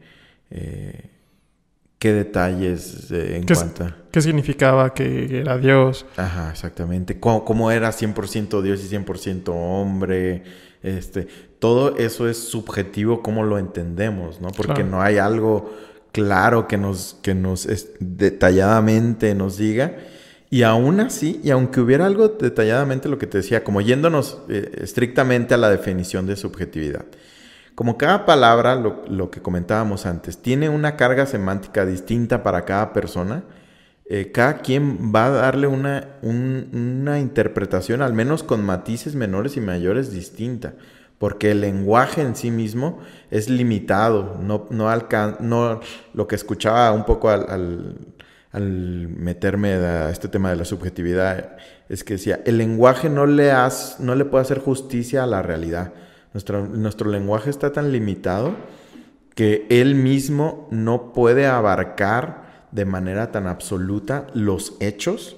qué detalles en cuanto ¿Qué significaba que era Dios? Ajá, exactamente. ¿Cómo, era 100% Dios y 100% hombre? Este, todo eso es subjetivo cómo lo entendemos, ¿no? Porque no hay algo claro que nos, que nos detalladamente nos diga. Y aún así, y aunque hubiera algo detalladamente lo que te decía, como yéndonos eh, estrictamente a la definición de subjetividad. Como cada palabra, lo, que comentábamos antes, tiene una carga semántica distinta para cada persona, eh, cada quien va a darle una, una interpretación, al menos con matices menores y mayores, distinta, porque el lenguaje en sí mismo es limitado, no, no, no lo que escuchaba un poco al, al, meterme a este tema de la subjetividad, es que decía, el lenguaje no le, no le puede hacer justicia a la realidad. Nuestro, lenguaje está tan limitado que él mismo no puede abarcar de manera tan absoluta los hechos,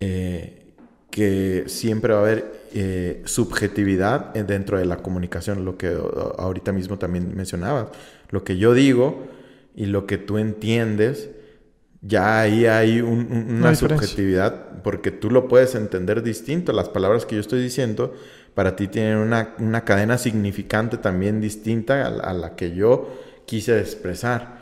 eh, que siempre va a haber eh, subjetividad dentro de la comunicación, lo que ahorita mismo también mencionabas. Lo que yo digo y lo que tú entiendes, ya ahí hay una subjetividad, porque tú lo puedes entender distinto. Las palabras que yo estoy diciendo para ti tienen una, cadena significante también distinta a, la que yo quise expresar.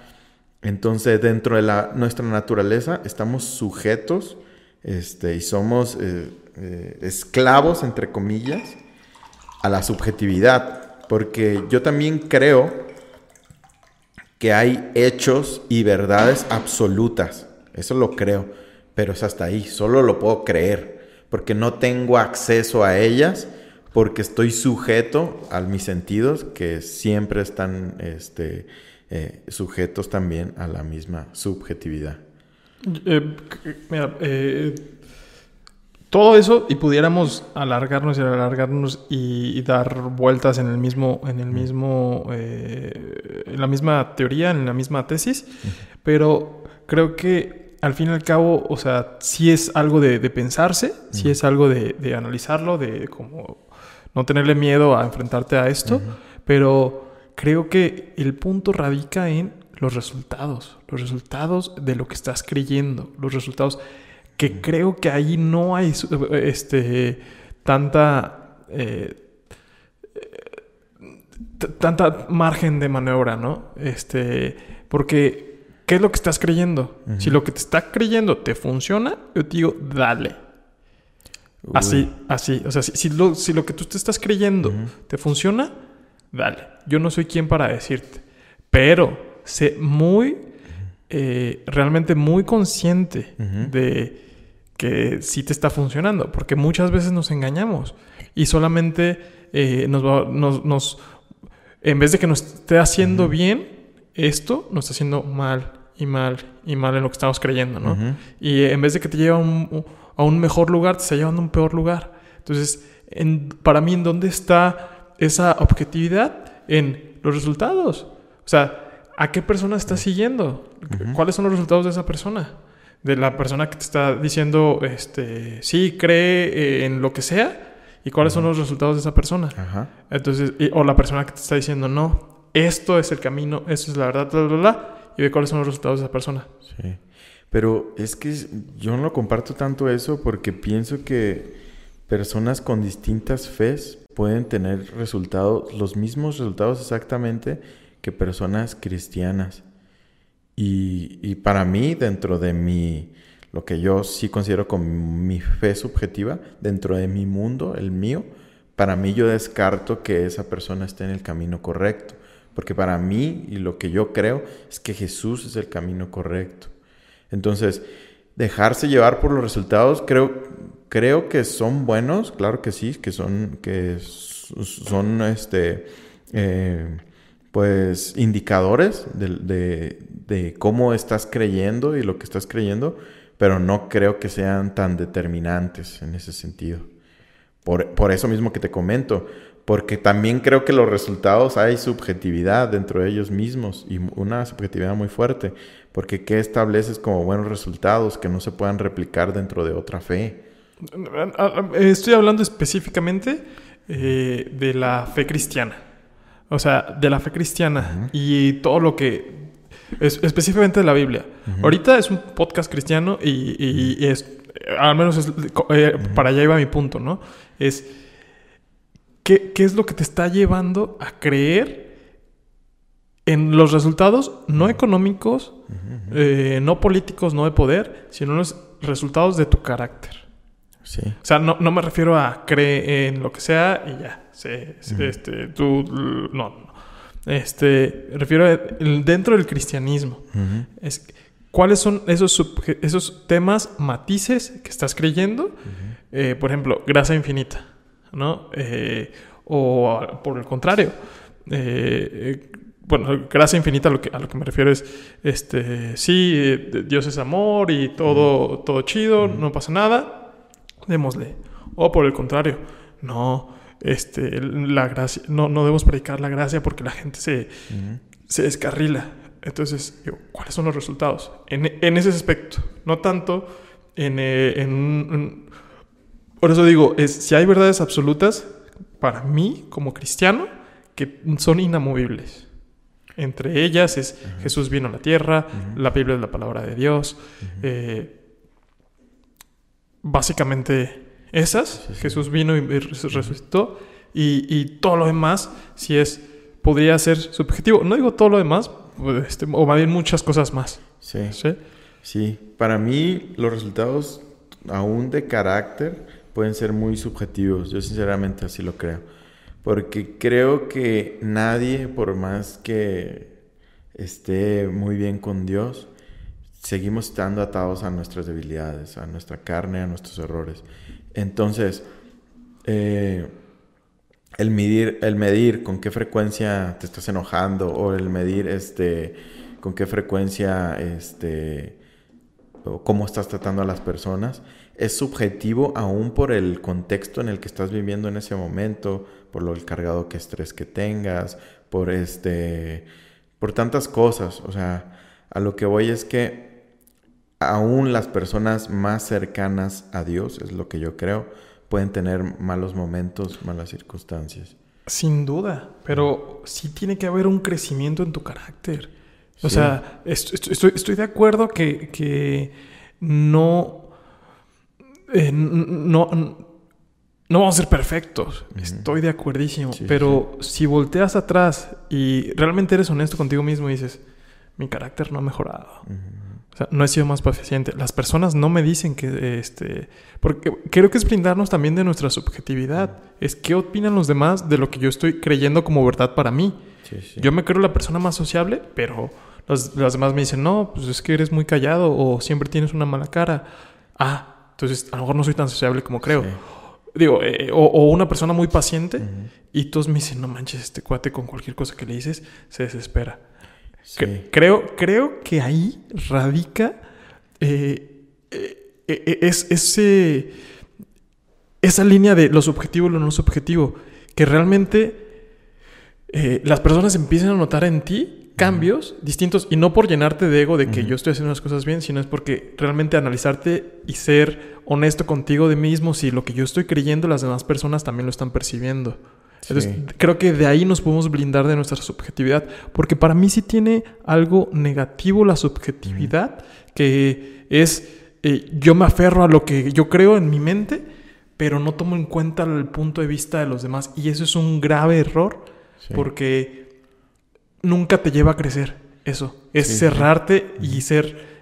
Entonces, dentro de la, nuestra naturaleza estamos sujetos este, y somos eh, eh, esclavos, entre comillas, a la subjetividad, porque yo también creo que hay hechos y verdades absolutas, eso lo creo, pero es hasta ahí, solo lo puedo creer, porque no tengo acceso a ellas, porque estoy sujeto a mis sentidos que siempre están este, eh, sujetos también a la misma subjetividad. Eh, mira, eh, todo eso y pudiéramos alargarnos y alargarnos y, dar vueltas en el mismo, en el mismo, eh, en la misma teoría, en la misma tesis, pero creo que al fin y al cabo, o sea, sí es algo de, pensarse, sí es algo de, analizarlo, de como no tenerle miedo a enfrentarte a esto, pero creo que el punto radica en los resultados, los resultados de lo que estás creyendo, los resultados que creo que ahí no hay este, tanta, eh, tanta margen de maniobra, ¿no? Este, porque, ¿qué es lo que estás creyendo? Si lo que te está creyendo te funciona, yo te digo, dale. Así, así. O sea, si, lo, si, lo, que tú te estás creyendo te funciona, dale. Yo no soy quien para decirte. Pero sé muy, eh, realmente muy consciente de que sí te está funcionando, porque muchas veces nos engañamos y solamente eh, nos, nos, en vez de que nos esté haciendo bien, esto nos está haciendo mal y mal y mal en lo que estamos creyendo, ¿no? Y en vez de que te lleve a un, mejor lugar, te está llevando a un peor lugar. Entonces, en, para mí, ¿en dónde está esa objetividad? En los resultados. O sea, ¿a qué persona estás siguiendo? ¿Cuáles son los resultados de esa persona? de la persona que te está diciendo, este, sí, cree eh, en lo que sea y cuáles son los resultados de esa persona. Entonces, o la persona que te está diciendo, no, esto es el camino, esto es la verdad, bla, bla, bla, y ve cuáles son los resultados de esa persona. Sí. Pero es que yo no comparto tanto eso porque pienso que personas con distintas fes pueden tener resultados, los mismos resultados exactamente que personas cristianas. Y, para mí, dentro de mi, lo que yo sí considero como mi fe subjetiva, dentro de mi mundo, el mío, para mí yo descarto que esa persona esté en el camino correcto. Porque para mí y lo que yo creo es que Jesús es el camino correcto. Entonces, dejarse llevar por los resultados, creo, creo que son buenos, claro que sí, que son, que son este, eh, pues indicadores de, cómo estás creyendo y lo que estás creyendo, pero no creo que sean tan determinantes en ese sentido. Por, eso mismo que te comento, porque también creo que los resultados hay subjetividad dentro de ellos mismos y una subjetividad muy fuerte, porque ¿qué estableces como buenos resultados que no se puedan replicar dentro de otra fe? Estoy hablando específicamente eh, de la fe cristiana. O sea, de la fe cristiana y todo lo que... Es, específicamente de la Biblia. Ahorita es un podcast cristiano y, es... Al menos es, eh, para allá iba mi punto, ¿no? Es... ¿qué, ¿Qué es lo que te está llevando a creer en los resultados no económicos, eh, no políticos, no de poder, sino en los resultados de tu carácter? Sí. O sea, no, no me refiero a creer en lo que sea y ya. Sí, este, tú, no, no. Este, refiero a dentro del cristianismo. es, ¿Cuáles son esos, esos temas, matices que estás creyendo? Eh, por ejemplo, gracia infinita, ¿no? Eh, o por el contrario, eh, bueno, gracia infinita a lo que, a lo que me refiero es, este, sí, Dios es amor y todo, todo chido, no pasa nada, démosle. O por el contrario, no, este, la gracia, no, no debemos predicar la gracia porque la gente se, se descarrila. Entonces, ¿cuáles son los resultados? En, en ese aspecto, no tanto en, eh, en, Por eso digo, es, si hay verdades absolutas, para mí, como cristiano, que son inamovibles. Entre ellas es Jesús vino a la tierra, la Biblia es la palabra de Dios, eh, básicamente esas. Jesús vino y resucitó. Y, todo lo demás, si es, podría ser subjetivo. No digo todo lo demás, pues, este, o más bien muchas cosas más. Sí. sí. Para mí, los resultados, aún de carácter, pueden ser muy subjetivos. Yo sinceramente así lo creo. Porque creo que nadie, por más que esté muy bien con Dios, seguimos estando atados a nuestras debilidades, a nuestra carne, a nuestros errores. Entonces, eh, el medir, el medir con qué frecuencia te estás enojando o el medir este con qué frecuencia este o cómo estás tratando a las personas es subjetivo aún por el contexto en el que estás viviendo en ese momento, por lo cargado que estrés que tengas, por este por tantas cosas, o sea, a lo que voy es que aún las personas más cercanas a Dios, es lo que yo creo, pueden tener malos momentos, malas circunstancias. Sin duda, pero sí tiene que haber un crecimiento en tu carácter. O sea, estoy, estoy, de acuerdo que, que no, eh, no, no vamos a ser perfectos. Estoy de acuerdísimo. pero si volteas atrás y realmente eres honesto contigo mismo y dices, mi carácter no ha mejorado. O sea, no he sido más paciente. Las personas no me dicen que, este, porque creo que es brindarnos también de nuestra subjetividad. Es qué opinan los demás de lo que yo estoy creyendo como verdad para mí. Yo me creo la persona más sociable, pero los, demás me dicen, no, pues es que eres muy callado o siempre tienes una mala cara. Ah, entonces a lo mejor no soy tan sociable como creo. Digo, eh, o, una persona muy paciente y todos me dicen, no manches, este cuate con cualquier cosa que le dices se desespera creo, creo que ahí radica eh, eh, eh, es, ese, esa línea de lo subjetivo y lo no subjetivo, que realmente las personas empiezan a notar en ti cambios distintos y no por llenarte de ego de que yo estoy haciendo las cosas bien, sino es porque realmente analizarte y ser honesto contigo de mismo si lo que yo estoy creyendo las demás personas también lo están percibiendo. Entonces, creo que de ahí nos podemos blindar de nuestra subjetividad, porque para mí sí tiene algo negativo la subjetividad, que es eh, yo me aferro a lo que yo creo en mi mente, pero no tomo en cuenta el punto de vista de los demás. Y eso es un grave error, porque nunca te lleva a crecer. Eso, es cerrarte y ser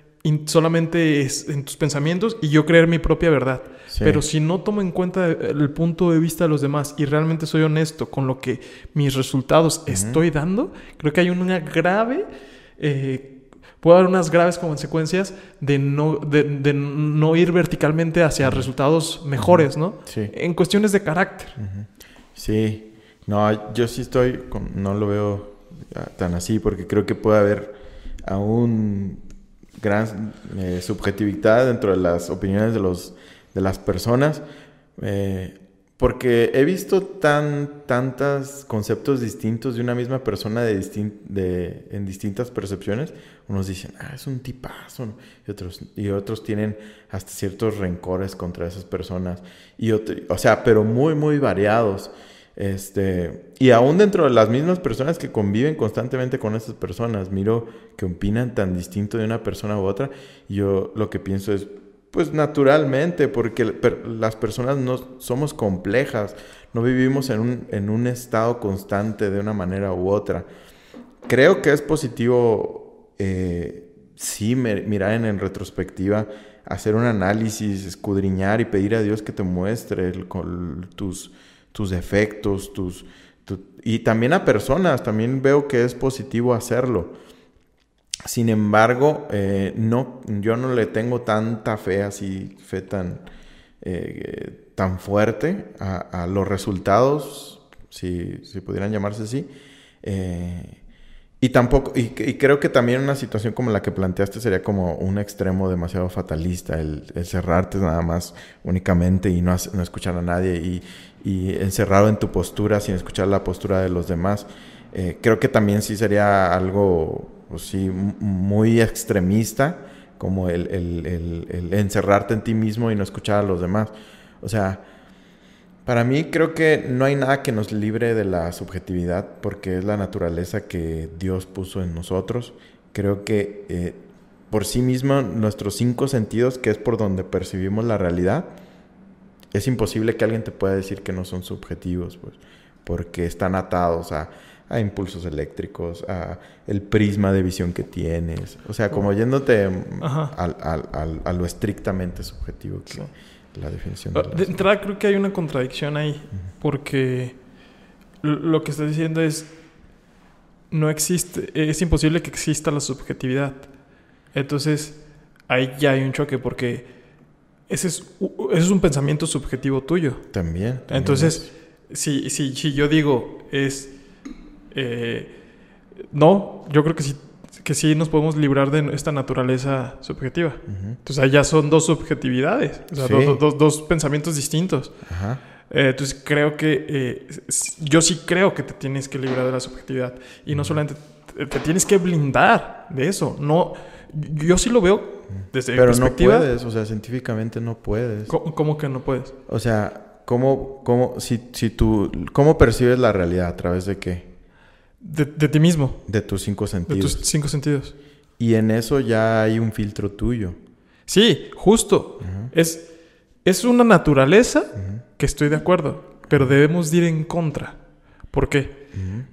solamente en tus pensamientos y yo creer mi propia verdad. Pero si no tomo en cuenta el punto de vista de los demás y realmente soy honesto con lo que mis resultados estoy dando, creo que hay una grave... Eh, puede haber unas graves consecuencias de no, de, no ir verticalmente hacia resultados mejores, ¿no? Sí. En cuestiones de carácter. Sí. No, yo sí estoy, no lo veo tan así porque creo que puede haber aún gran eh, subjetividad dentro de las opiniones de los de las personas, eh, porque he visto tan tantos conceptos distintos de una misma persona de, de en distintas percepciones. Unos dicen, ah, es un tipazo, y otros, y otros tienen hasta ciertos rencores contra esas personas, y o sea, pero muy, muy variados. Este, y aún dentro de las mismas personas que conviven constantemente con esas personas, miro que opinan tan distinto de una persona u otra, yo lo que pienso es, pues naturalmente, porque las personas no somos complejas, no vivimos en un, en un estado constante de una manera u otra. Creo que es positivo, eh, sí, mirar en, retrospectiva, hacer un análisis, escudriñar y pedir a Dios que te muestre tus, tus defectos, tus, y también a personas, también veo que es positivo hacerlo sin embargo, eh, no, yo no le tengo tanta fe así, fe tan, eh, tan fuerte a, los resultados, si, si, pudieran llamarse así. Eh, y tampoco, y, creo que también una situación como la que planteaste sería como un extremo demasiado fatalista, el, cerrarte nada más únicamente y no, no escuchar a nadie y, y, encerrado en tu postura sin escuchar la postura de los demás. creo que también sí sería algo pues sí, muy extremista, como el, encerrarte en ti mismo y no escuchar a los demás. O sea, para mí creo que no hay nada que nos libre de la subjetividad porque es la naturaleza que Dios puso en nosotros. Creo que eh, por sí mismo nuestros cinco sentidos, que es por donde percibimos la realidad, es imposible que alguien te pueda decir que no son subjetivos, pues, porque están atados a a impulsos eléctricos, a el prisma de visión que tienes. O sea, como yéndote a lo estrictamente subjetivo que la definición. De, ah, de entrada creo que hay una contradicción ahí, porque lo que estás diciendo es, no existe, es imposible que exista la subjetividad. Entonces, ahí ya hay un choque porque ese es, ese es un pensamiento subjetivo tuyo. También. Entonces, si, si, si yo digo es... eh, no, yo creo que sí, que sí nos podemos librar de esta naturaleza subjetiva. Entonces, ahí ya son dos subjetividades, o sea, Sí. dos, dos- dos pensamientos distintos. Ajá. Eh, entonces creo que eh, yo sí creo que te tienes que librar de la subjetividad y no solamente te, te tienes que blindar de eso. No, yo sí lo veo desde mi Pero no perspectiva. puedes, o sea, científicamente no puedes. ¿Cómo, cómo que no puedes? O sea, ¿cómo, cómo, si, si tú, ¿cómo percibes la realidad? ¿A través de qué? De, de ti mismo, De tus cinco de sentidos. tus cinco sentidos. Y en eso ya hay un filtro tuyo. Sí, justo. es, es una naturaleza que estoy de acuerdo, pero debemos de ir en contra. ¿Por qué?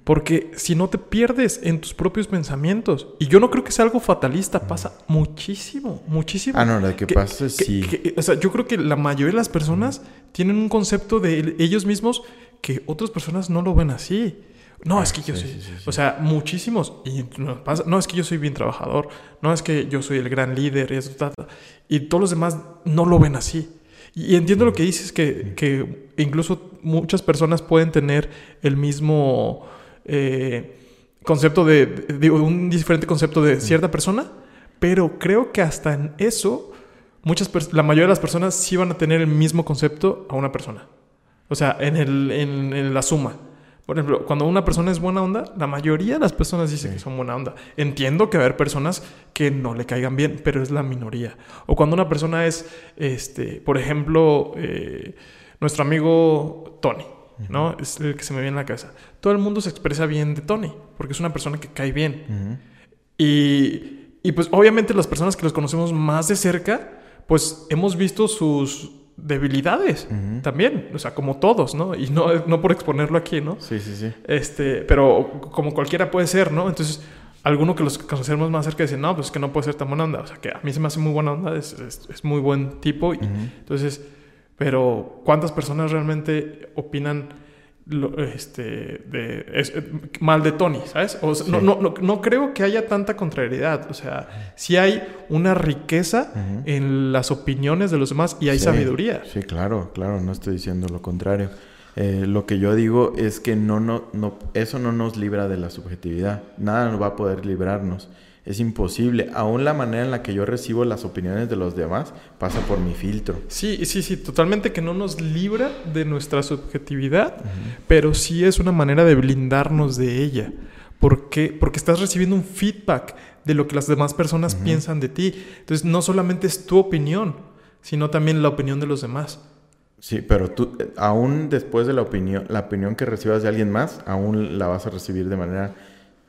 Porque si no te pierdes en tus propios pensamientos, y yo no creo que sea algo fatalista, pasa muchísimo, muchísimo. Ah, no, lo que pasa es que- sí. que- o sea, yo creo que la mayoría de las personas tienen un concepto de ellos mismos que otras personas no lo ven así. No, es que yo Ah, sí, soy. sí, sí, sí. O sea, muchísimos. Y nos pasa, no, es que yo soy bien trabajador. No, es que yo soy el gran líder. Y, eso, ta, ta. y todos los demás no lo ven así. Y entiendo lo que dices, que, que incluso muchas personas pueden tener el mismo eh, concepto de, digo, un diferente concepto de cierta persona, pero creo que hasta en eso, muchas la mayoría de las personas sí van a tener el mismo concepto a una persona. O sea, en, el, en, en la suma. Por ejemplo, cuando una persona es buena onda, la mayoría de las personas dicen que son buena onda. Entiendo que va a haber personas que no le caigan bien, pero es la minoría. O cuando una persona es, este, por ejemplo, eh, nuestro amigo Tony, ¿no? Es el que se me viene en la cabeza. Todo el mundo se expresa bien de Tony, porque es una persona que cae bien. Y, y, pues obviamente las personas que los conocemos más de cerca, pues hemos visto sus debilidades también, o sea, como todos, ¿no? Y no, no por exponerlo aquí, ¿no? Sí, sí, sí. Este, pero como cualquiera puede ser, ¿no? Entonces, alguno que los conocemos más cerca dice, no, pues es que no puede ser tan buena onda. O sea, que a mí se me hace muy buena onda, es, es- es muy buen tipo. y- Entonces, pero ¿cuántas personas realmente opinan lo- este, de, es- eh, mal de Tony, ¿sabes? O sea, no, no, no, no creo que haya tanta contrariedad. O sea, sí hay una riqueza en las opiniones de los demás y hay Sí, sabiduría. Sí, claro, claro, no estoy diciendo lo contrario. Eh, lo que yo digo es que no, no, no, eso no nos libra de la subjetividad. Nada nos va a poder librarnos. Es imposible. Aún la manera en la que yo recibo las opiniones de los demás pasa por mi filtro. Sí, sí, sí, totalmente que no nos libra de nuestra subjetividad, pero sí es una manera de blindarnos de ella. ¿Por qué? Porque estás recibiendo un feedback de lo que las demás personas piensan de ti. Entonces, no solamente es tu opinión, sino también la opinión de los demás. Sí, pero tú, eh, aún después de la opinión, la opinión que recibas de alguien más, aún la vas a recibir de manera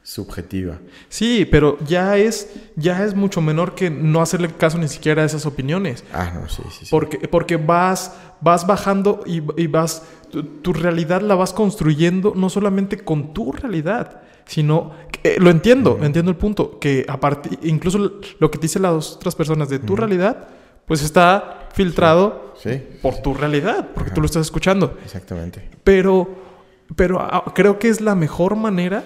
subjetiva. Sí, pero ya es, ya es mucho menor que no hacerle caso ni siquiera a esas opiniones. Ah, no, sí, sí, sí. Porque, porque vas, vas bajando y, y vas, tu, tu realidad la vas construyendo no solamente con tu realidad, sino, que- eh, lo entiendo, entiendo el punto, que a partir, incluso lo que te dicen las otras personas de tu realidad, pues está filtrado Sí, por tu realidad, porque tú lo estás escuchando. exactamente. Pero, pero ah, creo que es la mejor manera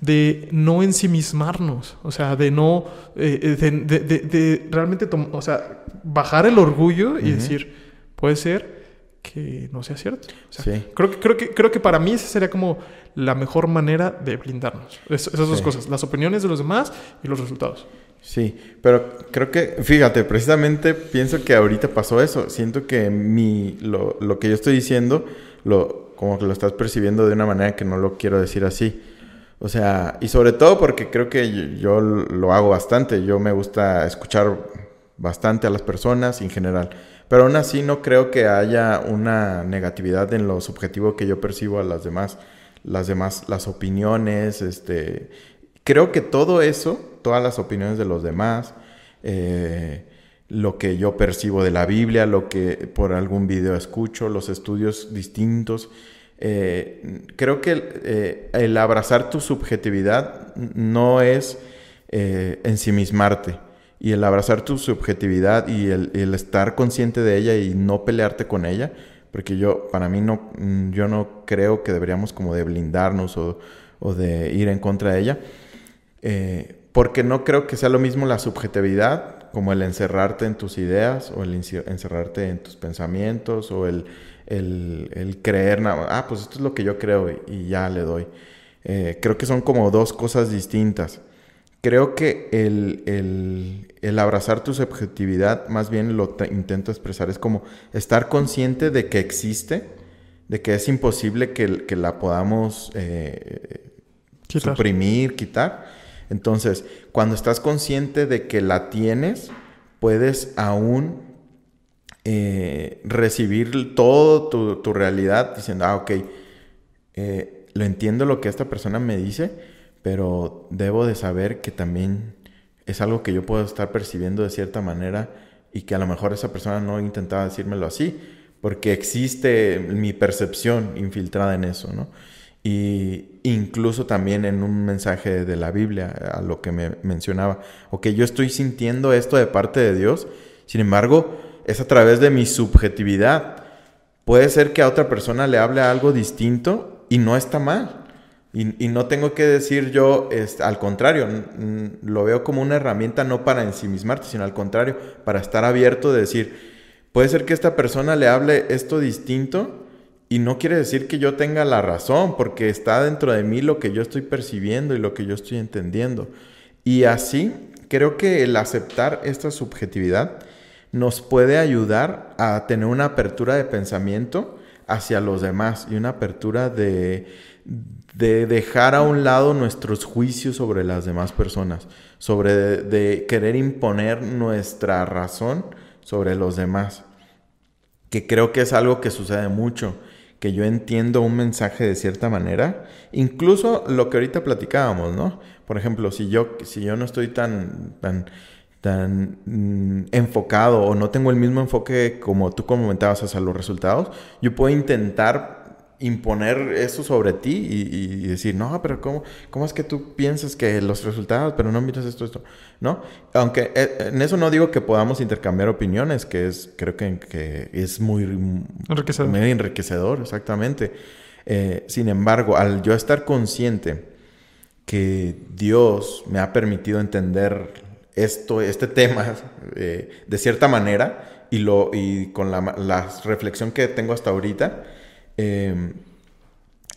de no ensimismarnos, o sea, de no, eh, eh, de, de- de- de realmente, o sea, bajar el orgullo y decir, puede ser que no sea cierto. O sea, Sí. creo, que, creo, que, creo que para mí esa sería como la mejor manera de blindarnos. Es- esas dos Sí. cosas, las opiniones de los demás y los resultados. Sí, pero creo que, fíjate, precisamente pienso que ahorita pasó eso. Siento que mi, lo, lo que yo estoy diciendo, lo, como que lo estás percibiendo de una manera que no lo quiero decir así. O sea, y sobre todo porque creo que yo, lo hago bastante. Yo me gusta escuchar bastante a las personas en general. Pero aún así no creo que haya una negatividad en lo subjetivo que yo percibo a las demás. Las demás, las opiniones, este... Creo que todo eso, todas las opiniones de los demás, eh, lo que yo percibo de la Biblia, lo que por algún video escucho, los estudios distintos, eh, creo que eh, el abrazar tu subjetividad no es eh, ensimismarte. Y el abrazar tu subjetividad y el, estar consciente de ella y no pelearte con ella, porque yo, para mí, no, mm, yo no creo que deberíamos como de blindarnos o, o de ir en contra de ella. Eh, porque no creo que sea lo mismo la subjetividad como el encerrarte en tus ideas o el encerrarte en tus pensamientos o el, el, creer, ah, pues esto es lo que yo creo y, ya le doy. Eh, creo que son como dos cosas distintas. Creo que el, el, abrazar tu subjetividad, más bien lo intento expresar, es como estar consciente de que existe, de que es imposible que, que la podamos eh, suprimir, quitar. Entonces, cuando estás consciente de que la tienes, puedes aún eh, recibir todo tu, tu, realidad diciendo, ah, ok, eh, lo entiendo lo que esta persona me dice, pero debo de saber que también es algo que yo puedo estar percibiendo de cierta manera y que a lo mejor esa persona no intentaba decírmelo así, porque existe mi percepción infiltrada en eso, ¿no? Y incluso también en un mensaje de la Biblia, a lo que me mencionaba, ok, yo estoy sintiendo esto de parte de Dios, sin embargo, es a través de mi subjetividad. Puede ser que a otra persona le hable algo distinto y no está mal. Y, no tengo que decir yo, este, al contrario, lo veo como una herramienta no para ensimismarte, sino al contrario, para estar abierto de decir, puede ser que esta persona le hable esto distinto y no quiere decir que yo tenga la razón, porque está dentro de mí lo que yo estoy percibiendo y lo que yo estoy entendiendo. Y así creo que el aceptar esta subjetividad nos puede ayudar a tener una apertura de pensamiento hacia los demás y una apertura de de dejar a un lado nuestros juicios sobre las demás personas, sobre de, querer imponer nuestra razón sobre los demás, que creo que es algo que sucede mucho, que yo entiendo un mensaje de cierta manera, incluso lo que ahorita platicábamos, ¿no? Por ejemplo, si yo, si yo no estoy tan, tan, tan mm, enfocado o no tengo el mismo enfoque como tú comentabas hacia los resultados, yo puedo intentar imponer eso sobre ti y, decir, no, pero ¿cómo, ¿cómo es que tú piensas que los resultados, pero no miras esto, esto? ¿No? Aunque eh, en eso no digo que podamos intercambiar opiniones, que es, creo que, que es muy enriquecedor. Muy enriquecedor, exactamente. Eh, sin embargo, al yo estar consciente que Dios me ha permitido entender esto, este tema eh, de cierta manera y, lo, y con la, la reflexión que tengo hasta ahorita, eh,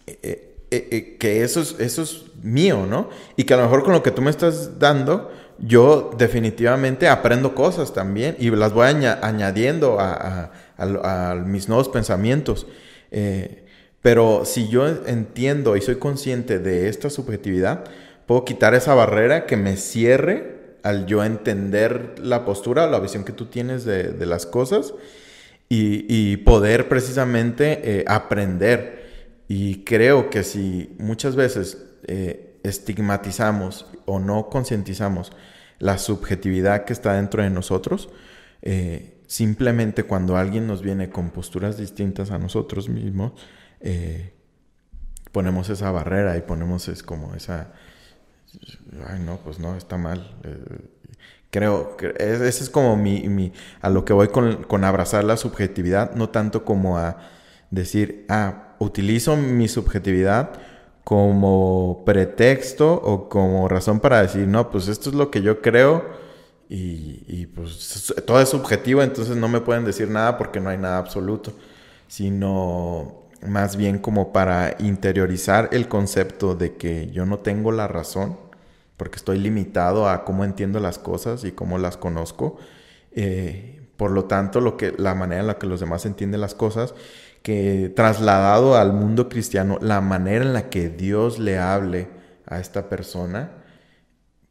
eh, eh, que eso es, mío, ¿no? Y que a lo mejor con lo que tú me estás dando, yo definitivamente aprendo cosas también y las voy añadiendo a, mis nuevos pensamientos. pero si yo entiendo y soy consciente de esta subjetividad, puedo quitar esa barrera que me cierre al yo entender la postura la visión que tú tienes de las cosas y, poder precisamente eh, aprender. Y creo que si muchas veces eh, estigmatizamos o no concientizamos la subjetividad que está dentro de nosotros, eh, simplemente cuando alguien nos viene con posturas distintas a nosotros mismos, ponemos esa barrera y ponemos es como esa, ay no, pues no, está mal. Creo que ese es como mi, a lo que voy con, abrazar la subjetividad, no tanto como a decir, ah, utilizo mi subjetividad como pretexto o como razón para decir, no, pues esto es lo que yo creo y, y pues todo es subjetivo, entonces no me pueden decir nada porque no hay nada absoluto, sino más bien como para interiorizar el concepto de que yo no tengo la razón porque estoy limitado a cómo entiendo las cosas y cómo las conozco. Eh, por lo tanto, lo que, la manera en la que los demás entienden las cosas, que trasladado al mundo cristiano, la manera en la que Dios le hable a esta persona,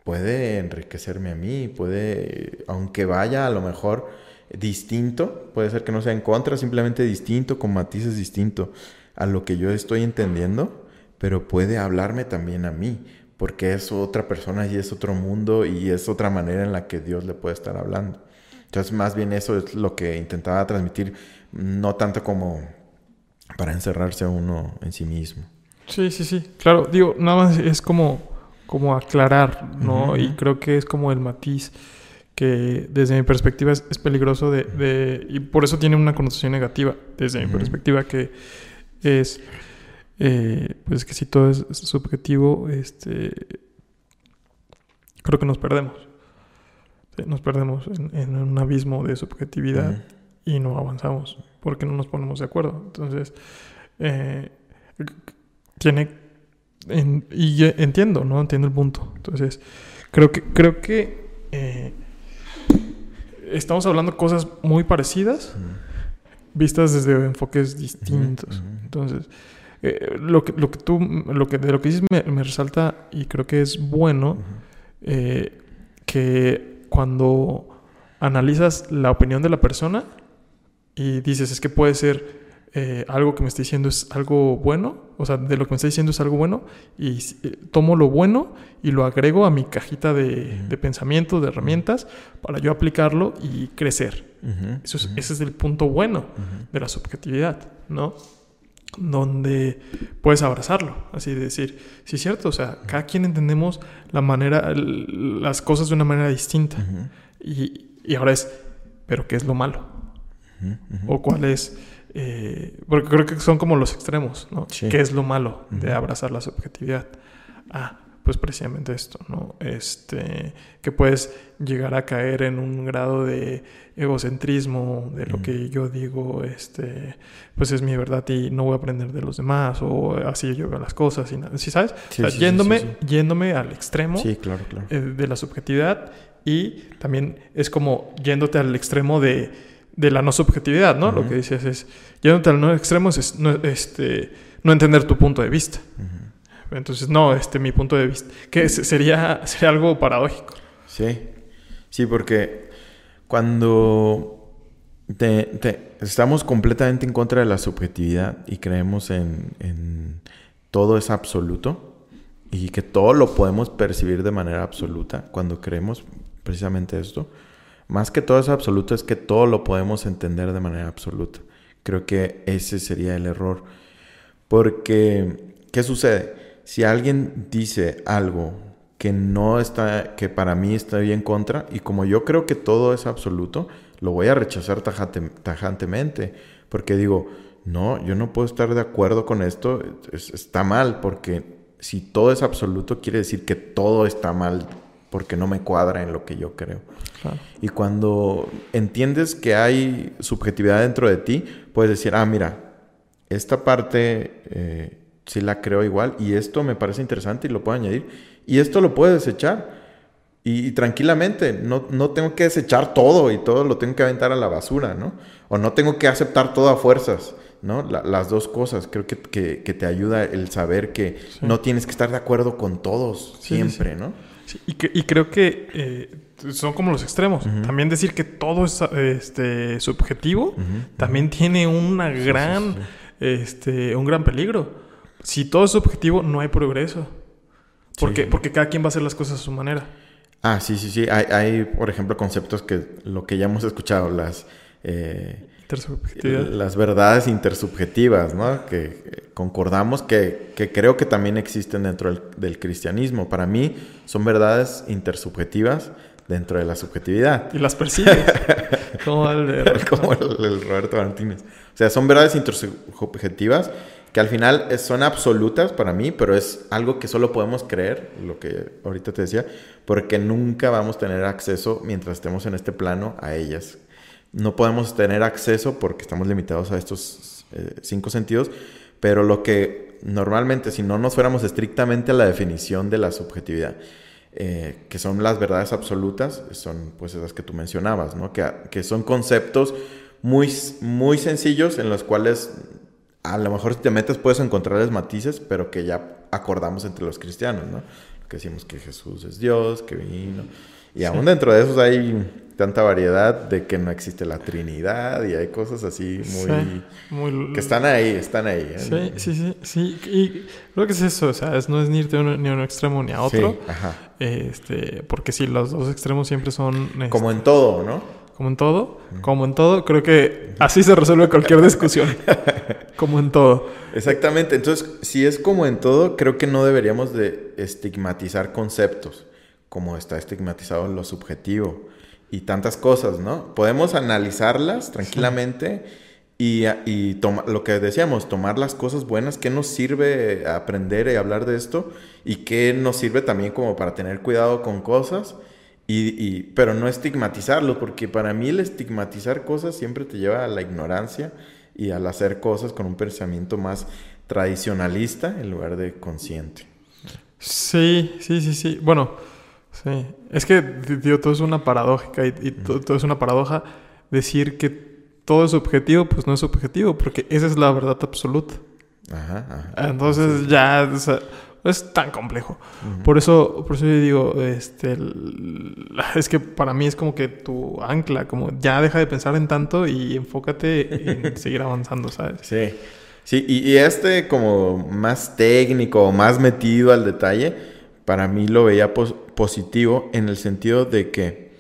puede enriquecerme a mí, puede, aunque vaya a lo mejor distinto, puede ser que no sea en contra, simplemente distinto, con matices distintos a lo que yo estoy entendiendo, pero puede hablarme también a mí porque es otra persona y es otro mundo y es otra manera en la que Dios le puede estar hablando. Entonces, más bien eso es lo que intentaba transmitir, no tanto como para encerrarse uno en sí mismo. Sí, sí, sí. Claro, digo, nada más es como, como aclarar, ¿no? Y creo que es como el matiz que desde mi perspectiva es, peligroso de, Y por eso tiene una connotación negativa, desde mi perspectiva, que es eh, pues que si todo es subjetivo, este, creo que nos perdemos. nos perdemos en, un abismo de subjetividad y no avanzamos porque no nos ponemos de acuerdo. Entonces, eh, tiene... y entiendo, ¿no? Entiendo el punto. Entonces, creo que, creo que eh, estamos hablando cosas muy parecidas, vistas desde enfoques distintos. Entonces, eh, lo, que, lo que tú, lo que, de lo que dices me, resalta y creo que es bueno que cuando analizas la opinión de la persona y dices, es que puede ser eh, algo que me está diciendo es algo bueno, o sea, de lo que me está diciendo es algo bueno, y eh, tomo lo bueno y lo agrego a mi cajita de, de pensamientos, de herramientas, para yo aplicarlo y crecer. Eso es, Ese es el punto bueno de la subjetividad, ¿no? Donde puedes abrazarlo, así de decir, sí es cierto, o sea, cada quien entendemos la manera, las cosas de una manera distinta. Y, y ahora es, ¿pero qué es lo malo? O cuál es... Eh, porque creo que son como los extremos, ¿no? ¿Qué es lo malo de abrazar la subjetividad? Ah, pues precisamente esto, ¿no? Este, que puedes llegar a caer en un grado de egocentrismo, de lo que yo digo, este, pues es mi verdad y no voy a aprender de los demás, o así yo veo las cosas, y ¿sí sabes? yéndome, yéndome al extremo claro, claro. Eh, de la subjetividad y también es como yéndote al extremo de de la no subjetividad, ¿no? Lo que dices es, yéndote al no extremo es no, este, no entender tu punto de vista. Entonces, no, este, mi punto de vista, que sería, sería algo paradójico. Sí, sí, porque cuando te, estamos completamente en contra de la subjetividad y creemos en, en todo es absoluto y que todo lo podemos percibir de manera absoluta, cuando creemos precisamente esto, más que todo es absoluto, es que todo lo podemos entender de manera absoluta. Creo que ese sería el error. Porque, ¿qué sucede? Si alguien dice algo que no está, que para mí está bien contra, y como yo creo que todo es absoluto, lo voy a rechazar tajantemente. Porque digo, no, yo no puedo estar de acuerdo con esto, está mal, porque si todo es absoluto, quiere decir que todo está mal porque no me cuadra en lo que yo creo. Y cuando entiendes que hay subjetividad dentro de ti, puedes decir, ah, mira, esta parte eh, sí la creo igual y esto me parece interesante y lo puedo añadir. Y esto lo puedes desechar. Y, tranquilamente, no, no, tengo que desechar todo y todo lo tengo que aventar a la basura, ¿no? O no tengo que aceptar todo a fuerzas, ¿no? las dos cosas. Creo que, que, te ayuda el saber que no tienes que estar de acuerdo con todos siempre, ¿no? y, y, creo que eh, son como los extremos. También decir que todo es este, subjetivo también tiene una gran, Este, un gran peligro. Si todo es subjetivo, no hay progreso. Porque, porque cada quien va a hacer las cosas a su manera. Ah, sí, sí, sí. Hay, hay por ejemplo, conceptos que lo que ya hemos escuchado, las... Eh, las verdades intersubjetivas, ¿no? Que concordamos que, creo que también existen dentro del, cristianismo. Para mí son verdades intersubjetivas dentro de la subjetividad. Y las persigues. Como el, Como el, Roberto Martínez. O sea, son verdades intersubjetivas que al final son absolutas para mí, pero es algo que solo podemos creer, lo que ahorita te decía, porque nunca vamos a tener acceso mientras estemos en este plano a ellas no podemos tener acceso porque estamos limitados a estos eh, cinco sentidos, pero lo que normalmente, si no nos fuéramos estrictamente a la definición de la subjetividad, eh, que son las verdades absolutas, son pues esas que tú mencionabas, ¿no? que, que son conceptos muy, muy sencillos en los cuales a lo mejor si te metes puedes encontrarles matices, pero que ya acordamos entre los cristianos, ¿no? Que decimos que Jesús es Dios, que vino. Y aún dentro de esos hay tanta variedad de que no existe la Trinidad y hay cosas así muy... que están ahí, están ahí. ¿eh? Sí, sí, sí, sí. Y creo que es eso, o sea, no es ni irte ni a un extremo ni a otro. ajá. Este, porque sí, los dos extremos siempre son... como en todo, ¿no? Como en todo, como en todo, creo que así se resuelve cualquier discusión. como en todo. Exactamente. Entonces, si es como en todo, creo que no deberíamos de estigmatizar conceptos, como está estigmatizado lo subjetivo y tantas cosas, ¿no? Podemos analizarlas tranquilamente y, y lo que decíamos, tomar las cosas buenas, qué nos sirve aprender y hablar de esto y qué nos sirve también como para tener cuidado con cosas y, pero no estigmatizarlo, porque para mí el estigmatizar cosas siempre te lleva a la ignorancia y al hacer cosas con un pensamiento más tradicionalista en lugar de consciente. Sí, sí, sí, sí. Bueno, sí. Es que, tío, todo es una paradoja y, todo, es una paradoja decir que todo es objetivo, pues no es objetivo, porque esa es la verdad absoluta. Ajá, Entonces ya es tan complejo. Por eso, por eso yo digo, este, es que para mí es como que tu ancla, como ya deja de pensar en tanto y enfócate en seguir avanzando, ¿sabes? Sí. Sí, y, este como más técnico, más metido al detalle, para mí lo veía positivo en el sentido de que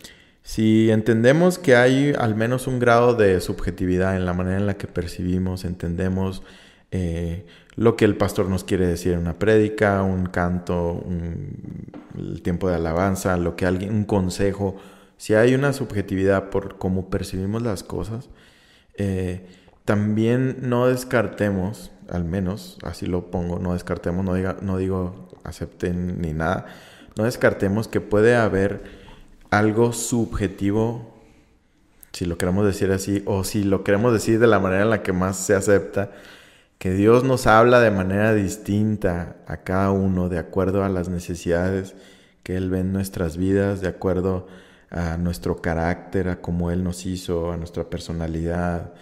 si entendemos que hay al menos un grado de subjetividad en la manera en la que percibimos, entendemos eh, lo que el pastor nos quiere decir en una prédica, un canto, el tiempo de alabanza, lo que alguien, un consejo, si hay una subjetividad por cómo percibimos las cosas, eh, también no descartemos, al menos así lo pongo, no descartemos, no, diga, no digo acepten ni nada, no descartemos que puede haber algo subjetivo, si lo queremos decir así, o si lo queremos decir de la manera en la que más se acepta, que Dios nos habla de manera distinta a cada uno, de acuerdo a las necesidades que Él ve en nuestras vidas, de acuerdo a nuestro carácter, a cómo Él nos hizo, a nuestra personalidad,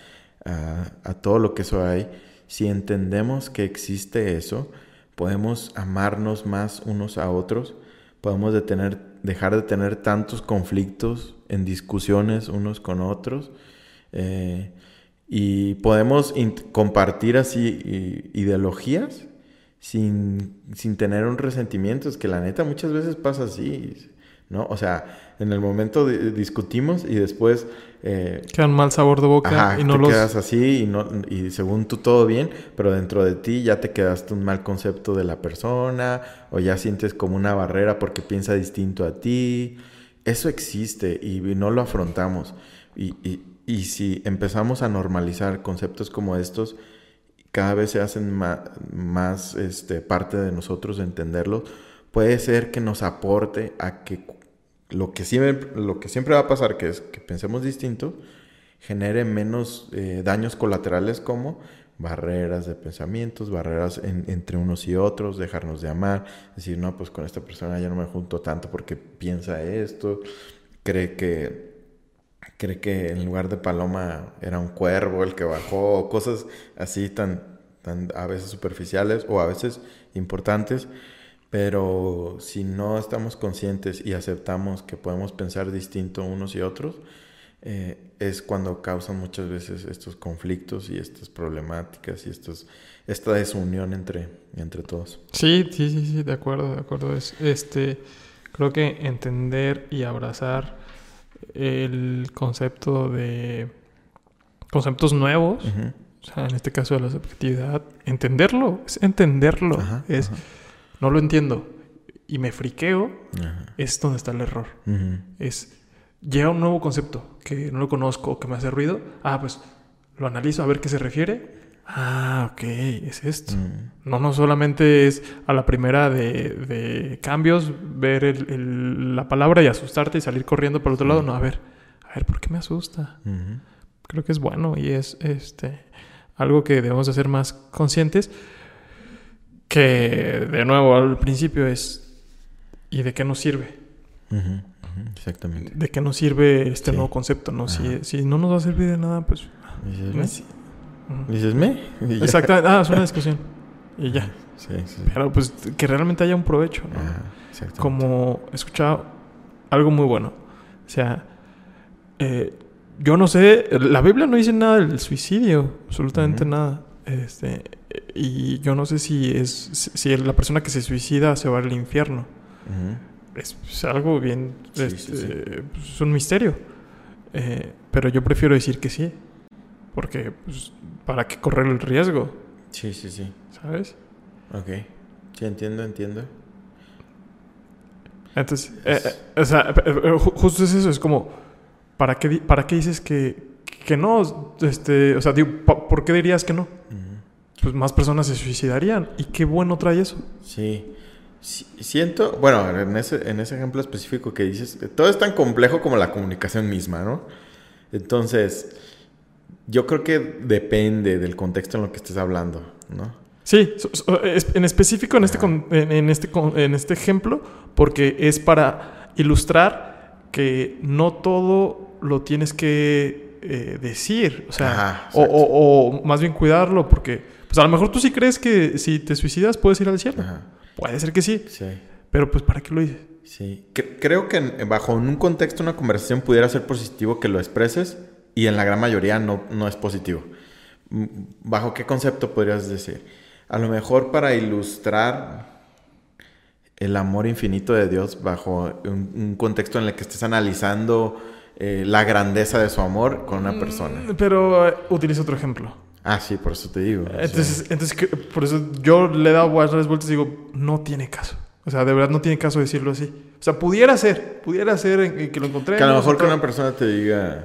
a, todo lo que eso hay, si entendemos que existe eso, podemos amarnos más unos a otros, podemos dejar de tener tantos conflictos en discusiones unos con otros eh, y podemos compartir así ideologías sin, sin, tener un resentimiento. Es que la neta muchas veces pasa así, ¿no? O sea, en el momento discutimos y después eh, Quedan mal sabor de boca y no te quedas así y, no, y según tú todo bien, pero dentro de ti ya te quedaste un mal concepto de la persona o ya sientes como una barrera porque piensa distinto a ti. Eso existe y no lo afrontamos. Y, y, y si empezamos a normalizar conceptos como estos, cada vez se hacen más, este, parte de nosotros entenderlos, puede ser que nos aporte a que lo que, siempre, lo que siempre va a pasar, que es que pensemos distinto, genere menos eh, daños colaterales como barreras de pensamientos, barreras entre unos y otros, dejarnos de amar, decir, no, pues con esta persona ya no me junto tanto porque piensa esto, cree que, cree que en lugar de paloma era un cuervo el que bajó, cosas así tan, tan a veces superficiales o a veces importantes pero si no estamos conscientes y aceptamos que podemos pensar distinto unos y otros, eh, es cuando causan muchas veces estos conflictos y estas problemáticas y estos, esta desunión entre, entre todos. Sí, sí, sí, sí, de acuerdo, de acuerdo. Es, este, creo que entender y abrazar el concepto de conceptos nuevos, o sea, en este caso de la subjetividad, entenderlo, es entenderlo, es no lo entiendo y me friqueo, es donde está el error. Es, llega un nuevo concepto que no lo conozco, que me hace ruido, ah, pues lo analizo a ver qué se refiere. Ah, ok, es esto. No, no solamente es a la primera de, cambios ver la palabra y asustarte y salir corriendo por otro lado. No, a ver, a ver, ¿por qué me asusta? Creo que es bueno y es este algo que debemos de ser más conscientes. Que de nuevo al principio es ¿y de qué nos sirve? exactamente. ¿De qué nos sirve este nuevo concepto? ¿no? Si, si, no nos va a servir de nada, pues... Dices, Dices, ¿me? Exactamente. Ah, es una discusión. Y ya. Sí, sí. Pero pues que realmente haya un provecho, ¿no? Como he escuchado algo muy bueno. O sea, eh, yo no sé, la Biblia no dice nada del suicidio, absolutamente nada. Este, y yo no sé si es si la persona que se suicida se va al infierno. es, algo bien. Este, es un misterio. Eh, pero yo prefiero decir que sí. Porque, pues, ¿para qué correr el riesgo? Sí, sí, sí. ¿Sabes? Ok. Sí, entiendo, entiendo. Entonces, eh, eh, o sea, justo es eso, es como, ¿para qué, para qué dices que, que no? Este, o sea, digo, ¿por qué dirías que no? pues más personas se suicidarían. ¿Y qué bueno trae eso? Sí. siento, bueno, en ese, en ese ejemplo específico que dices, todo es tan complejo como la comunicación misma, ¿no? Entonces, yo creo que depende del contexto en lo que estés hablando, ¿no? Sí, en específico en este, en, este, en este ejemplo, porque es para ilustrar que no todo lo tienes que eh, decir, o sea, o, o, más bien cuidarlo, porque pues a lo mejor tú sí crees que si te suicidas puedes ir al cielo. Puede ser que sí. Sí. Pero pues ¿para qué lo dices? Sí. creo que bajo un contexto una conversación pudiera ser positivo que lo expreses y en la gran mayoría no, no es positivo. Mm, ¿Bajo qué concepto podrías decir? A lo mejor para ilustrar el amor infinito de Dios bajo un, contexto en el que estés analizando eh, la grandeza de su amor con una persona. Mm, pero eh, utiliza otro ejemplo. Ah, sí, por eso te digo. Entonces, entonces por eso yo le he dado varias vueltas y digo, no tiene caso. O sea, de verdad no tiene caso decirlo así. O sea, pudiera ser, pudiera ser que lo encontré. Que a lo mejor que una persona te diga,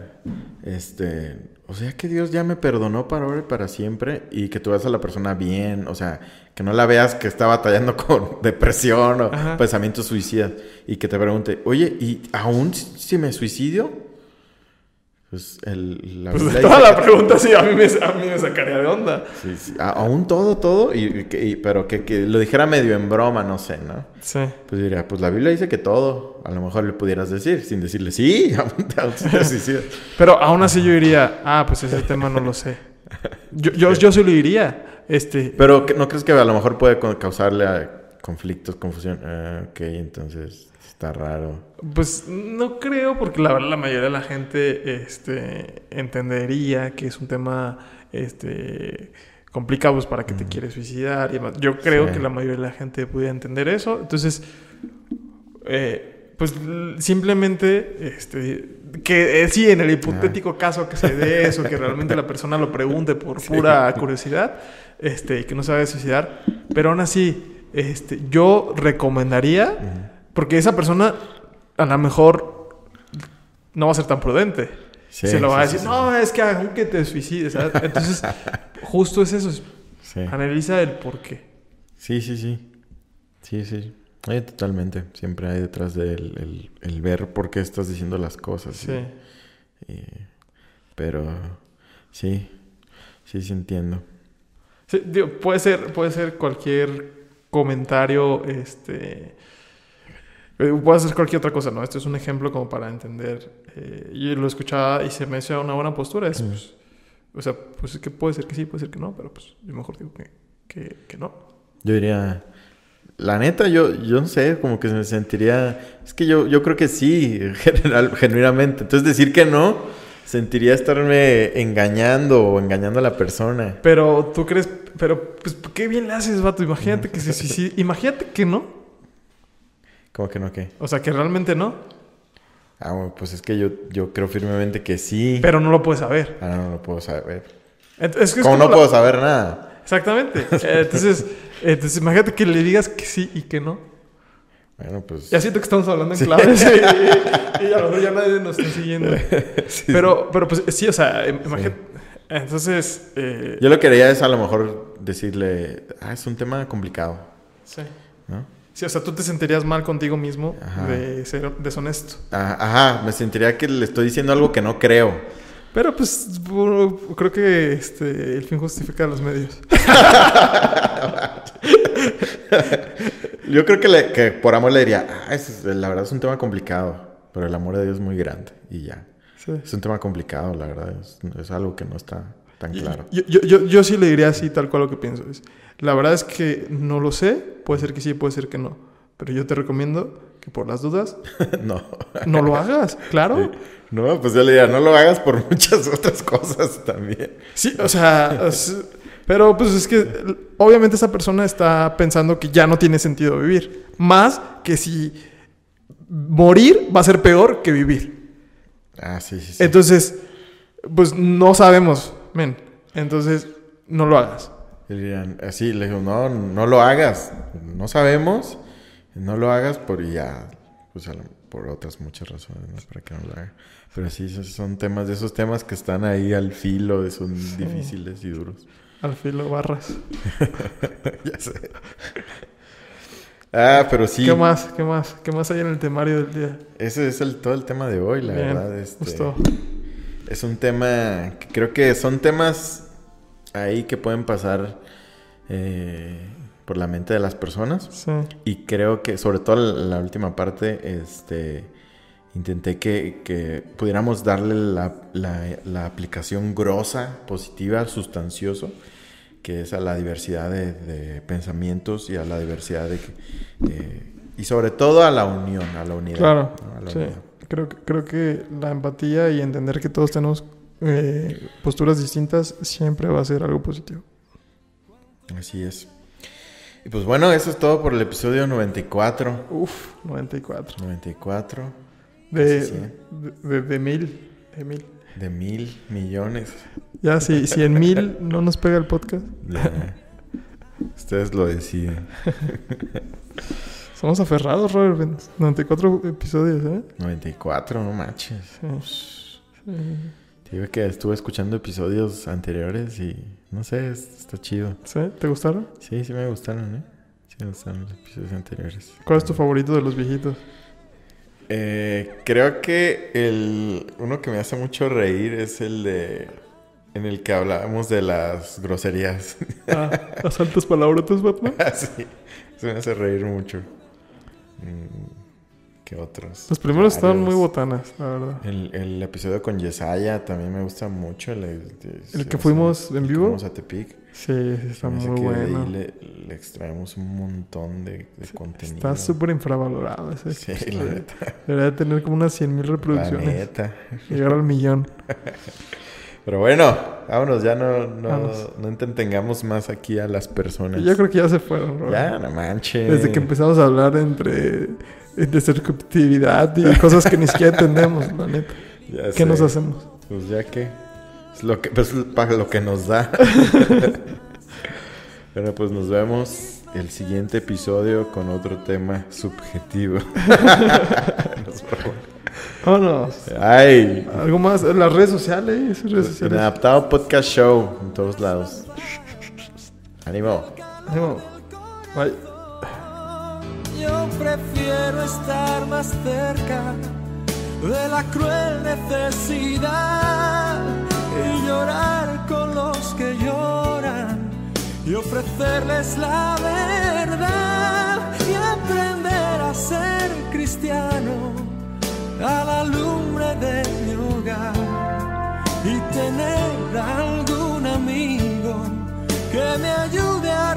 este, o sea, que Dios ya me perdonó para ahora y para siempre y que tú veas a la persona bien, o sea, que no la veas que está batallando con depresión o pensamientos suicidas y que te pregunte, oye, ¿y aún si me suicidio? Pues, el, la pues toda la pregunta sí, a mí, me, a mí me sacaría de onda. Sí, sí. aún todo, todo, y, pero que, que, lo dijera medio en broma, no sé, ¿no? Sí. Pues diría, pues la Biblia dice que todo, a lo mejor le pudieras decir, sin decirle, sí, Pero aún así yo diría, ah, pues ese tema no lo sé. Yo, yo, yo sí lo diría. Este... Pero ¿no crees que a lo mejor puede causarle conflictos, confusión? Ah, ok, entonces raro. Pues no creo, porque la verdad la mayoría de la gente este, entendería que es un tema este, complicado pues, para que te quieres suicidar y demás. Yo creo que la mayoría de la gente pudiera entender eso. Entonces, eh, pues simplemente, este, que eh, sí, en el hipotético caso que se dé eso, que realmente la persona lo pregunte por pura curiosidad, este, y que no se vaya a suicidar, pero aún así, este, yo recomendaría... Porque esa persona a lo mejor no va a ser tan prudente. se lo va a decir, no, es que aunque te suicides. Entonces, justo es eso. Analiza el por qué. Sí, sí, sí. Sí, sí. totalmente. Siempre hay detrás de el, el, ver por qué estás diciendo las cosas. Sí. pero sí, sí, sí entiendo. puede ser, puede ser cualquier comentario, este eh, puedo hacer cualquier otra cosa, ¿no? Esto es un ejemplo como para entender. Eh, y lo escuchaba y se me hizo una buena postura. Es, pues, o sea, pues es que puede ser que sí, puede ser que no, pero pues yo mejor digo que, que, que no. Yo diría, la neta, yo, yo no sé, como que me sentiría. Es que yo, yo creo que sí, general, genuinamente. Entonces, decir que no, sentiría estarme engañando o engañando a la persona. Pero tú crees, pero pues qué bien le haces, vato. Imagínate que se suicida. Imagínate que no. ¿Cómo que no qué? O sea, que realmente no. Ah, bueno, pues es que yo, yo creo firmemente que sí. Pero no lo puedes saber. Ah, no, no lo puedo saber. Como, no puedo saber nada. Exactamente. entonces, entonces, imagínate que le digas que sí y que no. Bueno, pues. Ya siento que estamos hablando en claves y, a lo mejor ya nadie nos está siguiendo. pero, pero pues sí, o sea, imagínate. Entonces. Eh... Yo lo que quería es a lo mejor decirle, ah, es un tema complicado. Sí. ¿No? Sí, o sea, tú te sentirías mal contigo mismo de ser deshonesto. Ah, ajá, me sentiría que le estoy diciendo algo que no creo. Pero pues creo que este, el fin justifica los medios. Yo creo que, que, por amor le diría, ah, la verdad es un tema complicado, pero el amor de Dios es muy grande y ya. Es un tema complicado, la verdad, es, algo que no está tan claro. Yo, yo, yo, yo, sí le diría así, tal cual lo que pienso. Es, la verdad es que no lo sé. Puede ser que sí, puede ser que no. Pero yo te recomiendo que por las dudas... no. No lo hagas, claro. No, pues yo le diría, no lo hagas por muchas otras cosas también. Sí, o sea... pero pues es que obviamente esa persona está pensando que ya no tiene sentido vivir. Más que si morir va a ser peor que vivir. Ah, sí, sí, sí. Entonces, pues no sabemos, men. Entonces, no lo hagas. Y dirían, así, le digo, no, no lo hagas, no sabemos, no lo hagas por ya, pues por otras muchas razones, ¿no? Para que no lo haga. Pero sí, son temas, de esos temas que están ahí al filo, son difíciles y duros. Al filo barras. ya sé. Ah, pero sí. ¿Qué más? ¿Qué más? ¿Qué más hay en el temario del día? Ese es el, todo el tema de hoy, la Bien, verdad. Este, Justo. Es un tema que creo que son temas ahí que pueden pasar eh, por la mente de las personas. Sí. Y creo que, sobre todo la, la última parte, este, intenté que, que pudiéramos darle la, la- la aplicación grosa, positiva, sustancioso, que es a la diversidad de, de pensamientos y a la diversidad de... eh, y sobre todo a la unión, a la unidad. Claro. ¿no? A la Sí. unidad. Creo, que- creo que la empatía y entender que todos tenemos eh, posturas distintas siempre va a ser algo positivo. Así es. Y pues bueno, eso es todo por el episodio 94. Uf, 94. 94 De, Sí, sí. de, de- de mil. De mil. de mil millones. Ya, si, si en mil no nos pega el podcast, Ya. Ustedes lo deciden. somos aferrados, Robert. 94 episodios, ¿eh? 94, no manches. Sí. Sí. Te digo que estuve escuchando episodios anteriores y no sé, es- está chido. ¿Sí? ¿Te gustaron? Sí, sí me gustaron, ¿eh? Sí me gustaron los episodios anteriores. ¿Cuál es tu favorito de los viejitos? Eh, creo que el uno que me hace mucho reír es el de en el que hablábamos de las groserías. Ah, ¿Asaltos palabrotas, Batman? sí, se me hace reír mucho. Mm, ¿Qué otros? Los primeros estaban muy botanas, la verdad. El, el episodio con Yesaya también me gusta mucho. El, el- ¿El que fuimos en vivo? fuimos a Tepic. Sí, sí, está muy bueno. Le, le extraemos un montón de, de contenido. Está súper infravalorado ese. Sí, la neta. Debería tener como unas 100 mil La reproducciones. neta. Llegar al millón. Pero bueno, vámonos, ya no, no, no entretengamos más aquí a las personas. Yo creo que ya se fueron, Robert. Ya, no manches. Desde que empezamos a hablar entre de subjetividad y cosas que ni siquiera entendemos, la neta. Ya ¿Qué sé. nos hacemos? Pues ya que. Es lo que, pues, para lo que nos da. bueno, pues nos vemos el siguiente episodio con otro tema subjetivo. Nos vemos. Vámonos. Ay. Algo más, las redes sociales, redes sociales. Adaptado Podcast Show en todos lados. Ánimo. Ánimo. Bye. Yo prefiero estar más cerca de la cruel necesidad y llorar con los que lloran y ofrecerles la verdad y aprender a ser cristiano a la lumbre de mi hogar y tener algún amigo que me ayude a